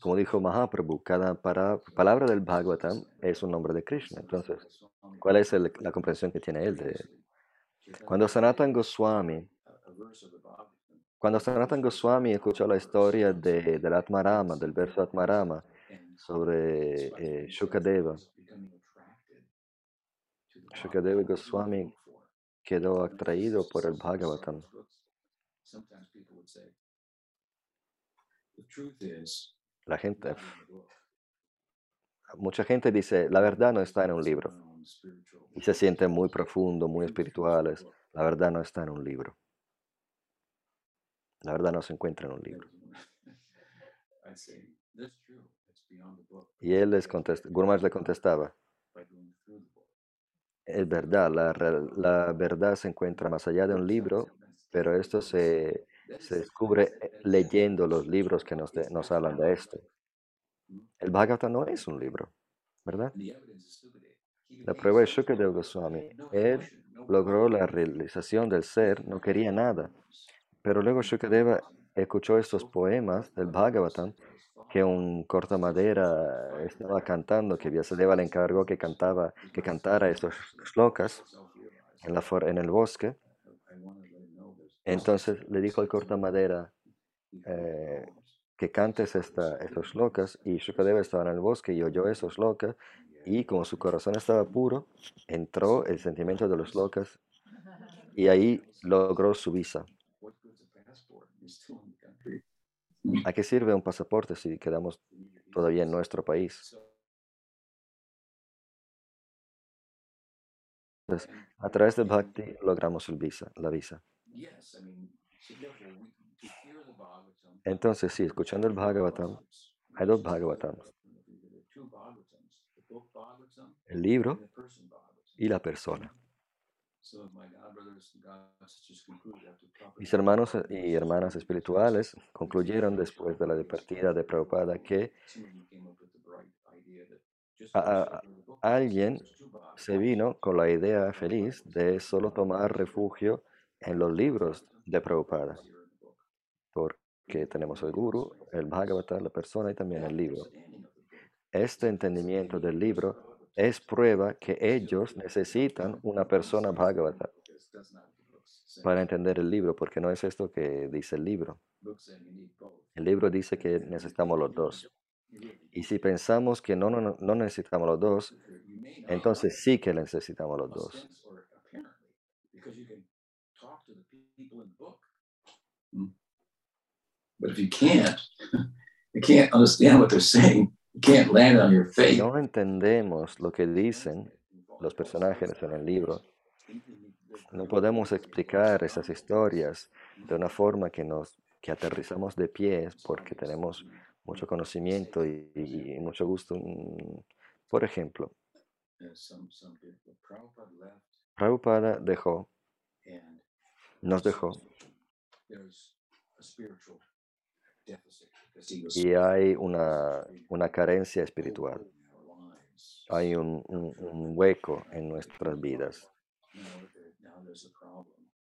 Como dijo Mahaprabhu, cada para- palabra del Bhagavatam es un nombre de Krishna. Entonces, ¿cuál es el- la comprensión que tiene él de él? Cuando Sanatan Goswami, cuando Sanatan Goswami escuchó la historia de, del Atmarama, del verso Atmarama, sobre eh, Shukadeva, Shukadeva Goswami quedó atraído por el Bhagavatam. La gente, mucha gente dice, la verdad no está en un libro. Y se sienten muy profundos, muy espirituales. La verdad no está en un libro. La verdad no se encuentra en un libro. Y él les contesta, Gurmaj le contestaba, es verdad, la, verdad se encuentra más allá de un libro, pero esto se, se descubre eh, leyendo los libros que nos, de- nos hablan de esto. El Bhagavatam no es un libro, ¿verdad? La prueba es Shukadeva Goswami. Él logró la realización del ser, no quería nada. Pero luego Shukadeva escuchó estos poemas del Bhagavatam que un cortamadera estaba cantando, que Vyasadeva le encargó que, cantaba, que cantara estos shlokas en, la, for- en el bosque. Entonces le dijo al cortamadera eh, que cantes esta, estos shlokas y Shukadeva estaba en el bosque y oyó esos shlokas y como su corazón estaba puro, entró el sentimiento de los shlokas y ahí logró su visa. ¿A qué sirve un pasaporte si quedamos todavía en nuestro país? Entonces, a través de Bhakti logramos el visa, la visa. Entonces, sí, escuchando el Bhagavatam, hay dos Bhagavatams, el libro y la persona. Mis hermanos y hermanas espirituales concluyeron después de la partida de Prabhupada que a- a- alguien se vino con la idea feliz de solo tomar refugio en los libros de Prabhupada, porque tenemos el Guru, el Bhagavata, la persona y también el libro. Este entendimiento del libro es prueba que ellos necesitan una persona Bhagavata para entender el libro, porque no es esto que dice el libro. El libro dice que necesitamos los dos. Y si pensamos que no, no, no necesitamos los dos, entonces sí que necesitamos los dos. But if you can't, you can't understand what they're saying. You can't land on your Si faith. no entendemos lo que dicen los personajes en el libro, no podemos explicar esas historias de una forma que nos que aterrizamos de pies porque tenemos mucho conocimiento y, y- mucho gusto. Mm, Por ejemplo, Prabhupada dejó, nos dejó, y hay una, una carencia espiritual. Hay un, un- un hueco en nuestras vidas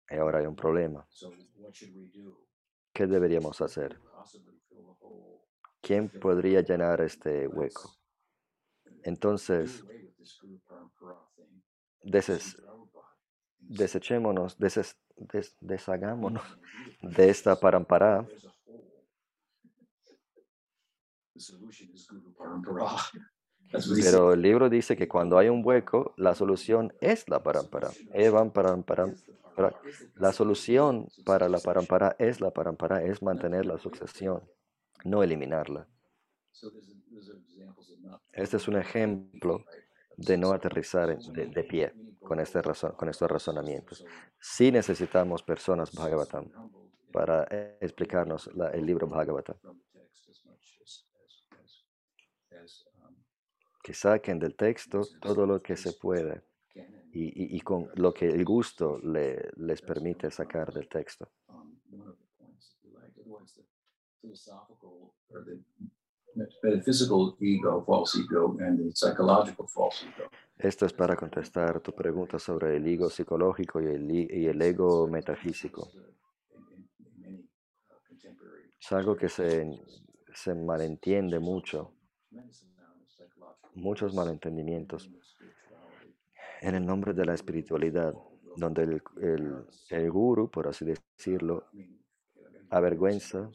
y ahora hay un problema. ¿Qué deberíamos hacer? ¿Quién podría llenar este hueco? Entonces, deses- desechémonos, deses- des- deshagámonos de esta parampara There's a hole. The solution is Guru Parampara. That's what he said. Pero el libro dice que cuando hay un hueco, la solución es la parampara. Evan parampara. para- La solución para la parampara es la parampara, es mantener la sucesión, no eliminarla. So there's, there's examples of not Este es un ejemplo de no aterrizar de, de pie con, este razón, con estos razonamientos. Sí necesitamos personas Bhagavatam para eh, explicarnos la- el libro Bhagavatam, from the text as much as, as, as, as um, que saquen del texto todo lo que se puede y, y- y con lo que el gusto le- les permite sacar del texto. um. Esto es para contestar tu pregunta sobre el ego psicológico y el, y el ego metafísico. Many Es algo que se, se malentiende mucho, muchos malentendimientos en el nombre de la espiritualidad, donde el, el, el guru, por así decirlo, avergüenza.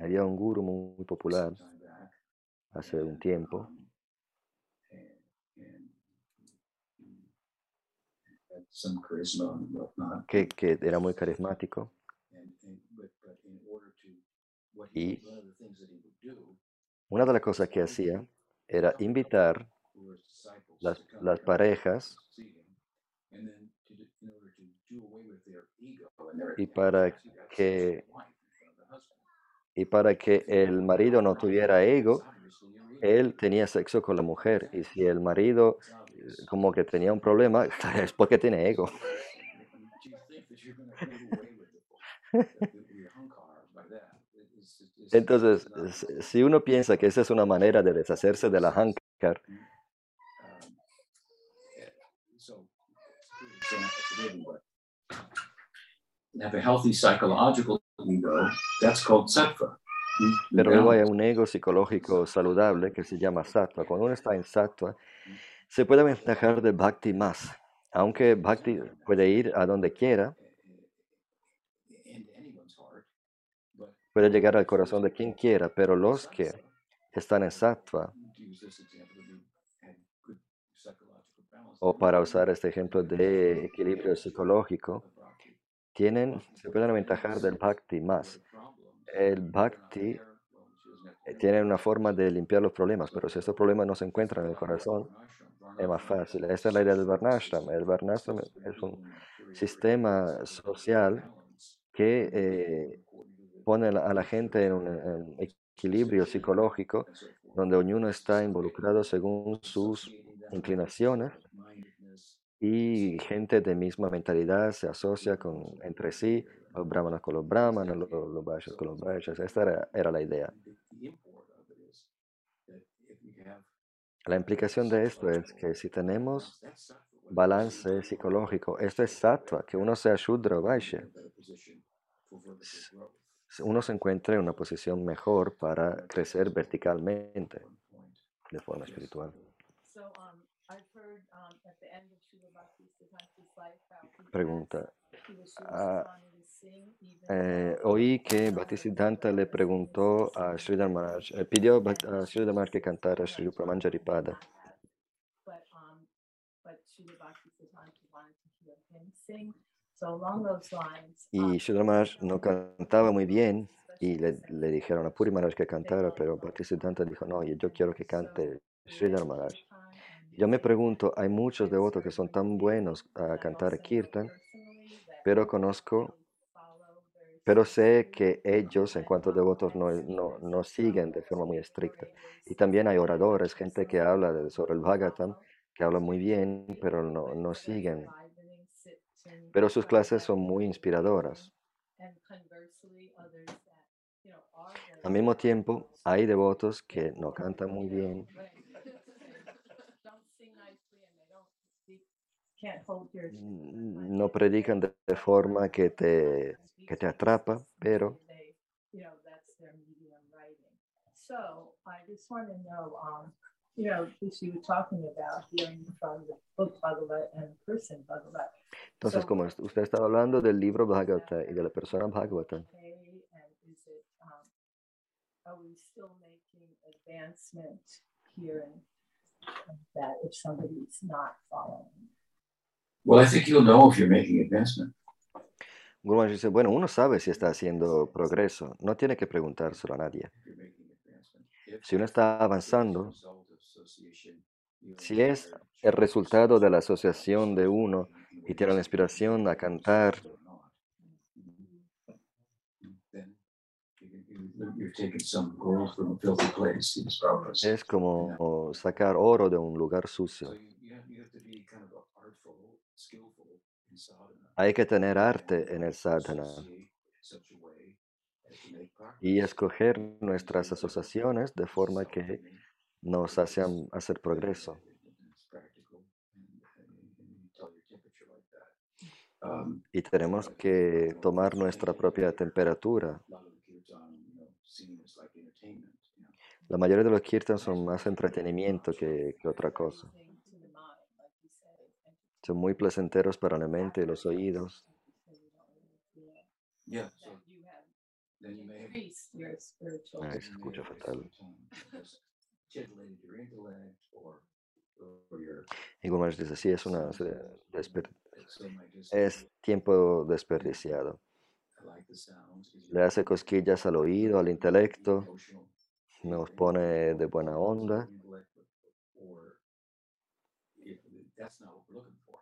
Había un guru muy popular hace un tiempo que, que era muy carismático y una de las cosas que hacía era invitar las, las parejas y para que y para que el marido no tuviera ego, él tenía sexo con la mujer y si el marido eh, como que tenía un problema es porque tiene ego. Entonces, si uno piensa que esa es una manera de deshacerse de la hankar, have a healthy psychological ego, that's called sattva. pero luego hay un ego psicológico saludable que se llama sattva. Cuando uno está en sattva, se puede ventajar del bhakti más. Aunque bhakti puede ir a donde quiera, puede llegar al corazón de quien quiera, pero los que están en sattva, o para usar este ejemplo de equilibrio psicológico, tienen, se pueden aventajar del bhakti más. El bhakti eh, tiene una forma de limpiar los problemas, pero si estos problemas no se encuentran en el corazón, es más fácil. Esta es la idea del Varnashram. El Varnashram es un sistema social que eh, pone a la gente en un, equilibrio psicológico donde uno está involucrado según sus inclinaciones y gente de misma mentalidad se asocia con, entre sí, los brahmanas con los brahmanas, los, los con los vaishyas. Esta era, era la idea. La implicación de esto es que si tenemos balance psicológico, esto es sattva, que uno sea shudra o vaishya, uno se encuentra en una posición mejor para crecer verticalmente de forma espiritual. Pregunta. Ah, eh, oí que Bhaktisiddhanta le preguntó a Sridhar Maharaj, eh, pidió a Sridhar Maharaj que cantara Sri Pramanjaripada. Y Sridhar Maharaj no cantaba muy bien y le, le dijeron a Puri Maharaj que cantara, pero Bhaktisiddhanta dijo, no, yo quiero que cante Sridhar Maharaj. Yo me pregunto, hay muchos devotos que son tan buenos a cantar Kirtan, pero conozco, pero sé que ellos en cuanto a devotos no, no, no siguen de forma muy estricta. Y también hay oradores, gente que habla de, sobre el Bhagavatam, que habla muy bien, pero no, no siguen. Pero sus clases son muy inspiradoras. Al mismo tiempo, hay devotos que no cantan muy bien, no predican de, forma que te, que te atrapa, pero You know, you were talking about hearing from the book Bhagavat and person Bhagavat. entonces So, como usted estaba hablando del libro Bhagavata y de la persona Bhagavata, okay, and is it, um, are we still making advancement here that if somebody's not following? Well, I think you'll know if you're making advancement. Guru Maharaj dice, bueno, uno sabe si está haciendo progreso, no tiene que preguntárselo a nadie. Si uno está avanzando, si es el resultado de la asociación de uno y tiene la inspiración a cantar, es como sacar oro de un lugar sucio. So you have, you have to be kind of artful, skillful in sadhana. Hay que tener arte en el sadhana. y escoger nuestras asociaciones de forma que nos hacen hacer progreso. Y tenemos que tomar nuestra propia temperatura. kirtan. La mayoría de los kirtans son más entretenimiento que, otra cosa. Son muy placenteros para la mente y los oídos. Ay, se escucha fatal. Y como les dice, sí, es, una, es tiempo desperdiciado. I like the sounds 'cause Le hace cosquillas al oído, al intelecto, nos pone de buena onda, intellect, or if that's not what we're looking for.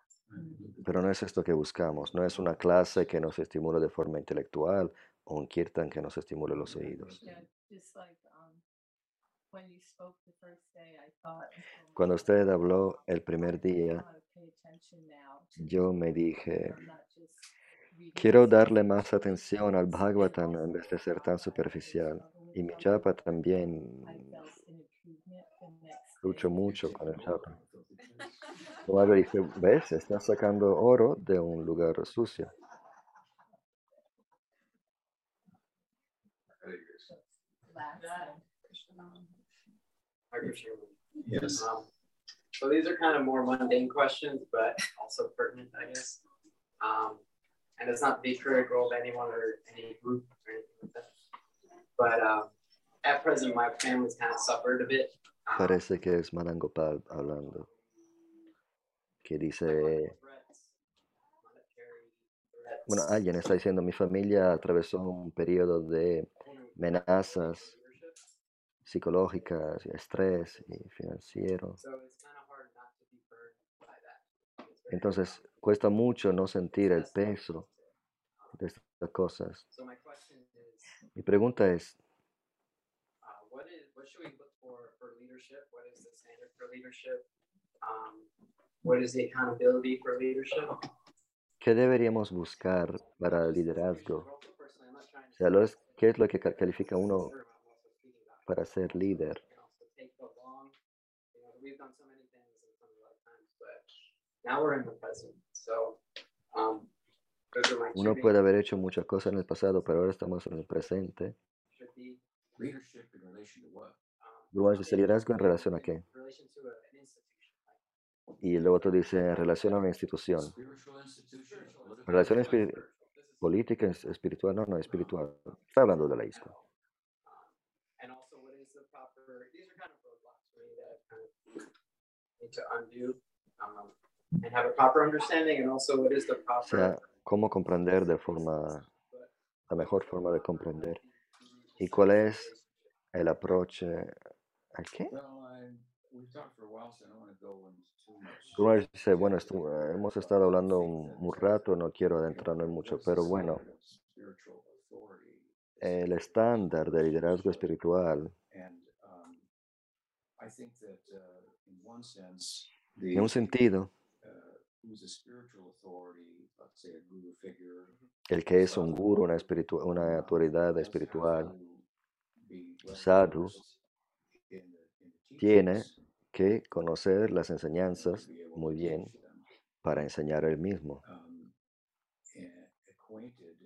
pero no es esto que buscamos. No es una clase que nos estimule de forma intelectual o un kirtan que nos estimule los oídos. Yeah, Cuando usted habló el primer día, yo me dije, quiero darle más atención al Bhagavatam en vez de ser tan superficial. Y mi chapa también lucho mucho con el chapa. Luego dice, ves, estás sacando oro de un lugar sucio. Yes. Um, so these are kind of more mundane questions, but also pertinent, I guess. Um, and it's not to be critical of anyone or any group or anything like that. But um, at present, my family's kind of suffered a bit. Um, Parece que es Madangopal hablando. Que dice, threats, monetary threats, bueno, alguien está diciendo, mi familia atravesó un periodo de amenazas psicológicas, y estrés y financiero. Entonces, cuesta mucho no sentir el peso de estas cosas. Mi pregunta es, leadership? Um, what is the accountability for leadership? ¿qué deberíamos buscar para el liderazgo? O sea, ¿qué es lo que ca- califica uno serve, I'm also speaking about para ser líder? Uno puede haber hecho muchas cosas en el pasado, pero ahora estamos en el presente. dice liderazgo en relación a qué? Y luego otro dice en relación a una institución. Relación espiri- política, es- espiritual, no, no, espiritual. Está hablando de la ISCO. um, and also what is the proper these are kind of roadblocks for me that I kind of need to undo um, and have a proper understanding and also what is the O proper sea, cómo comprender de forma, la mejor forma de comprender. ¿Y cuál es el approach? ¿Al qué? Well, I, we've talked for a while, so I don't want to go into too much. Uno dice, bueno, hemos estado hablando un, un rato, no quiero adentrarme mucho, pero bueno, el estándar de liderazgo espiritual, Uh, en un sentido, uh, el que es un guru, una, espiritu- una autoridad has espiritual, sadhu, tiene que conocer las enseñanzas muy bien para enseñar él mismo. Um, and acquainted,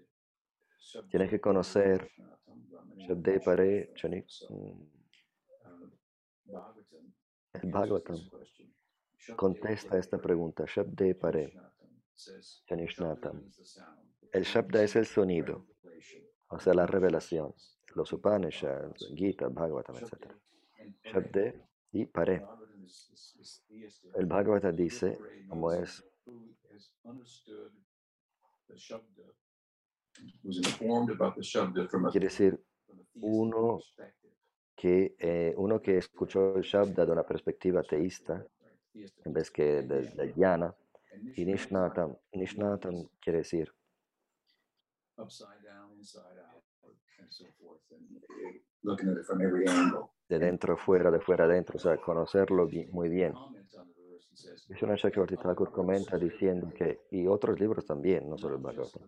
Tiene que conocer Shabde Pare Chani- So, mm, uh, Bhagavatam el Bhagavatam. Contesta esta pregunta, Shabde Pare Chanishnatam El Shabda es el sonido, o sea, la revelación. Los Upanishads, Gita, Bhagavatam, etc. Shabde y Pare. El Bhagavata dice, como es, quiere decir uno. Que eh, uno que escuchó el Shabda de una perspectiva teísta en vez que de, de jnana, y Nishnatam Nishnatam, quiere decir de dentro fuera, de fuera adentro, o sea, conocerlo bi- muy bien. Vishwanath Chakravarti Thakur comenta diciendo que, y otros libros también, no solo el Bhagavatam,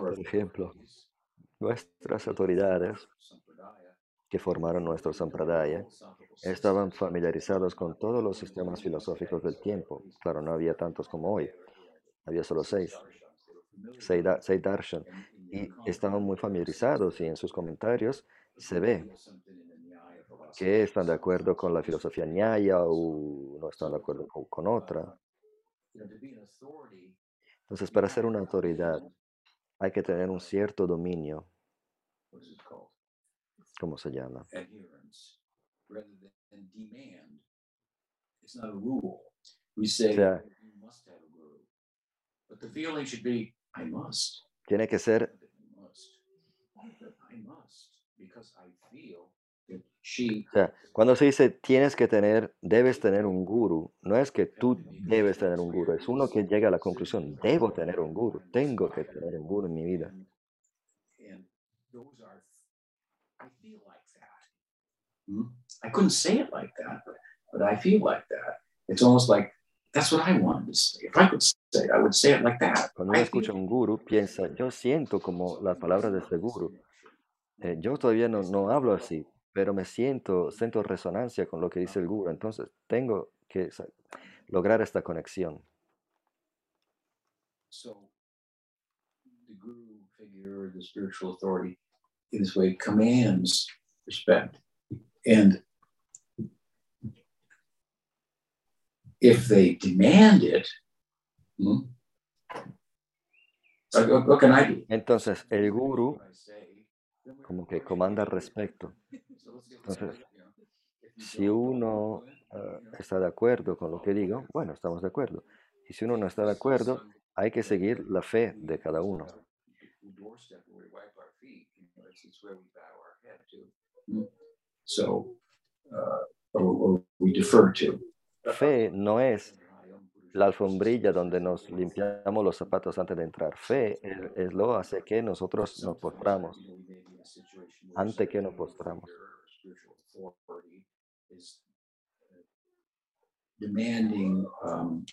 Por ejemplo, nuestras autoridades que formaron nuestro Sampradaya estaban familiarizados con todos los sistemas filosóficos del tiempo. Claro, no había tantos como hoy, había solo seis, seis, seis darshan, y estaban muy familiarizados y en sus comentarios se ve que están de acuerdo con la filosofía Nyaya o no están de acuerdo con otra. Entonces, para ser una autoridad hay que tener un cierto dominio, ¿cómo se llama? adherence rather than demand. It's not a rule. We O say sea, you must have a guru, but the feeling should be I must. tiene que ser she. O sea, cuando se dice tienes que tener, debes tener un guru, no es que tú debes tener un guru, es uno que llega a la conclusión, debo tener un guru, tengo que tener un guru en mi vida. I. Hmm? I couldn't say it like that, but, but I feel like that. It's almost like that's what I wanted to say. If I could say it, I would say it like that. Cuando uno escucha un guru, piensa, yo siento como las palabras de ese guru. Eh, yo todavía no, no hablo así, pero me siento, siento resonancia con lo que dice el guru, entonces tengo que lograr esta conexión. So the guru figure, the spiritual authority, in this way commands respect. And if they demand it, hmm, what can I do? Entonces, el guru como que comanda respeto. Entonces, si uno eh, está de acuerdo con lo que digo, bueno, estamos de acuerdo. Y si uno no está de acuerdo, hay que seguir la fe de cada uno. Uh, or, or we defer to. Fe no es la alfombrilla donde nos limpiamos los zapatos antes de entrar. Fe es, es lo hace que nosotros nos postramos, ante que nos postramos. uh, demanding um,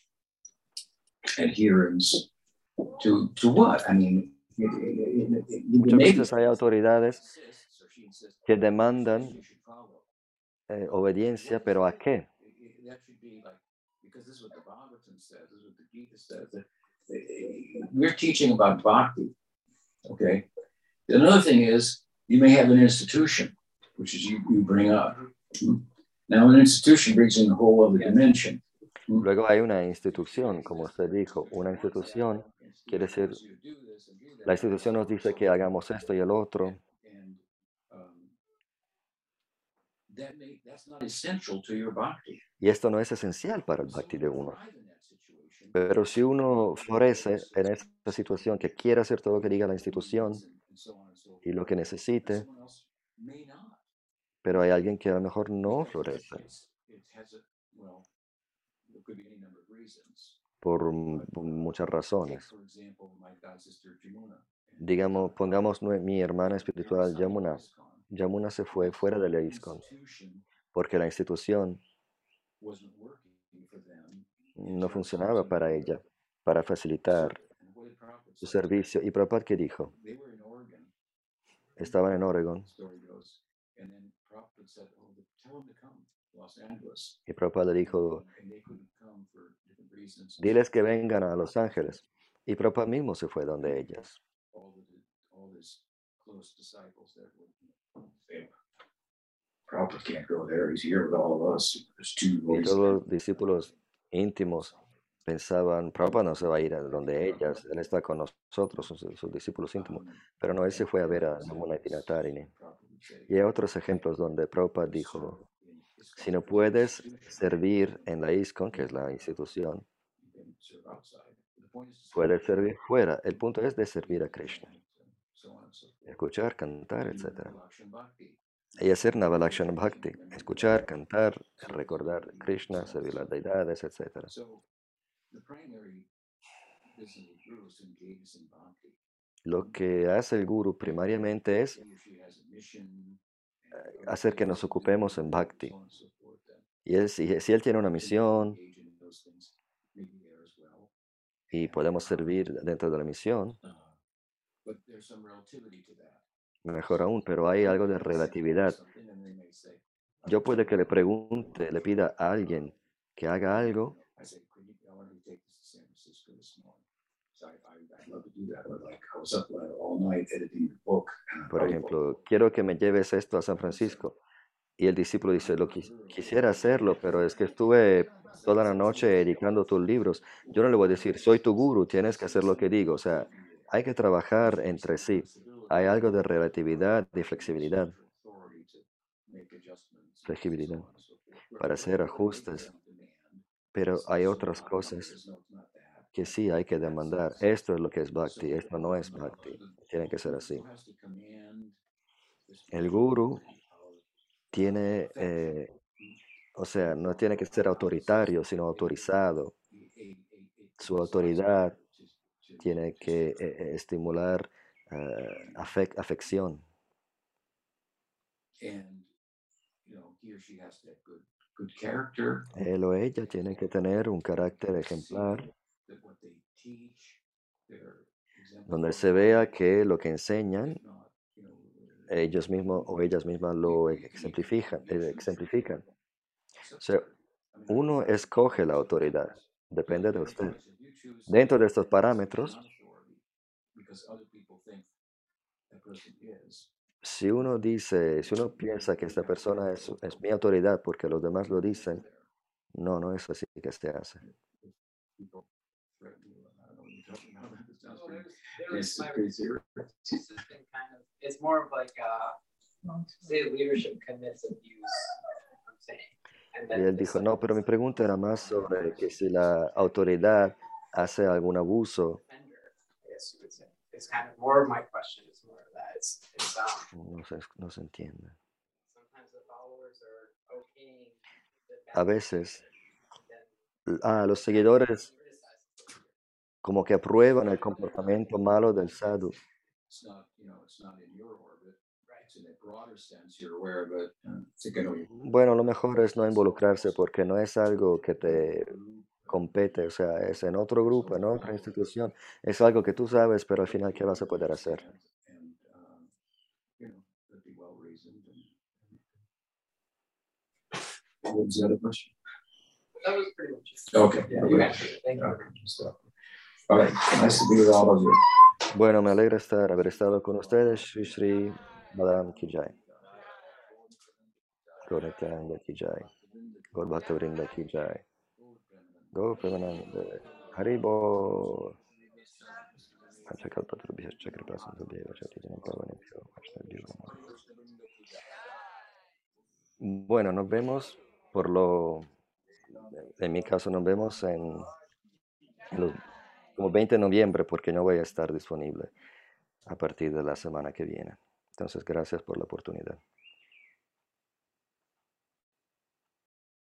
adherence to to what? I mean, it, it, it, Muchas veces hay autoridades que demandan eh, obediencia, pero ¿a qué? that should be like because this is what the Bhagavatam says, this is what the Gita says. That we're teaching about bhakti. Okay. Another thing is you may have an institution, which is you, you bring up. Now an institution brings in a whole other dimension. Luego hay una institución, como usted dijo, una institución quiere decir, la institución nos dice que hagamos esto y el otro, um, that may, that's not essential to your bhakti. y esto no es esencial para el bhakti de uno. Pero si uno florece en esta situación que quiere hacer todo lo que diga la institución y lo que necesite, pero hay alguien que a lo mejor no florece por m- muchas razones. For example, my god sister Jamuna. Digamos, pongamos mi hermana espiritual Yamuna. Yamuna se fue fuera de la ISKCON porque la institución no funcionaba para ella, para facilitar su servicio. ¿Y Prabhupada qué dijo? They were in Oregon, Estaban en Oregon Prabhupada "Oh, tell them to come to Los Angeles." y Prabhupada dijo, different reasons. diles que vengan a Los Ángeles. Y Prabhupada mismo se fue donde ellas. Y todos los discípulos íntimos pensaban, Prabhupada no se va a ir a donde ellas, él está con nosotros, sus, sus discípulos íntimos. Pero no, él se fue a ver a Yamuna y Tinatarini. Y hay otros ejemplos donde Prabhupada dijo, si no puedes servir en la ISKCON, que es la institución, puedes servir fuera. El punto es de servir a Krishna. Escuchar, cantar, etc. Y hacer Navalakshana Bhakti. Escuchar, cantar, recordar a Krishna, servir las deidades, etc. Lo que hace el Guru primariamente es mission, hacer que nos ocupemos en Bhakti. Y él, si, si él tiene una misión y podemos servir dentro de la misión, Uh, mejor aún, pero hay algo de relatividad. Yo puede que le pregunte, le pida a alguien que haga algo. Por ejemplo, quiero que me lleves esto a San Francisco. Y el discípulo dice, lo quisiera hacerlo, pero es que estuve toda la noche editando tus libros. Yo no le voy a decir, soy tu guru, tienes que hacer lo que digo. O sea, hay que trabajar entre sí. Hay algo de relatividad, de flexibilidad. Flexibilidad para hacer ajustes. Pero hay otras cosas que sí hay que demandar. Esto es lo que es bhakti, esto no es bhakti. Tiene que ser así. El guru tiene, eh, o sea, no tiene que ser autoritario, sino autorizado. Su autoridad tiene que eh, eh, estimular afección. Él o ella tiene que tener un carácter ejemplar donde se vea que lo que enseñan ellos mismos o ellas mismas lo exemplifican. Exemplifican. O sea, uno escoge la autoridad, depende de usted. Dentro de estos parámetros, si uno dice, si uno piensa que esta persona es, es mi autoridad porque los demás lo dicen, no, no es así que se hace. It's, it's more of like uh, say leadership commits abuse. I'm saying. Y él dijo, no, pero mi pregunta era más sobre que si la autoridad hace algún abuso. Kind of of of no, se, no se entiende. A veces, ah, los seguidores como que aprueban el comportamiento malo del sadhu. Bueno, lo mejor es no involucrarse porque no es algo que te compete, o sea, es en otro grupo, en otra institución, es algo que tú sabes, pero al final, ¿qué vas a poder hacer? Okay. Bueno, me alegra estar, haber estado con ustedes. Shri Shri Madam Kijay. Goretyanga Kijay. Gaur Bhakta Vrinda Kijay. Gaur Premananda. Haribo. Bueno, nos vemos por lo, en mi caso nos vemos en los como 20 de noviembre porque no voy a estar disponible a partir de la semana que viene. Entonces, gracias por la oportunidad.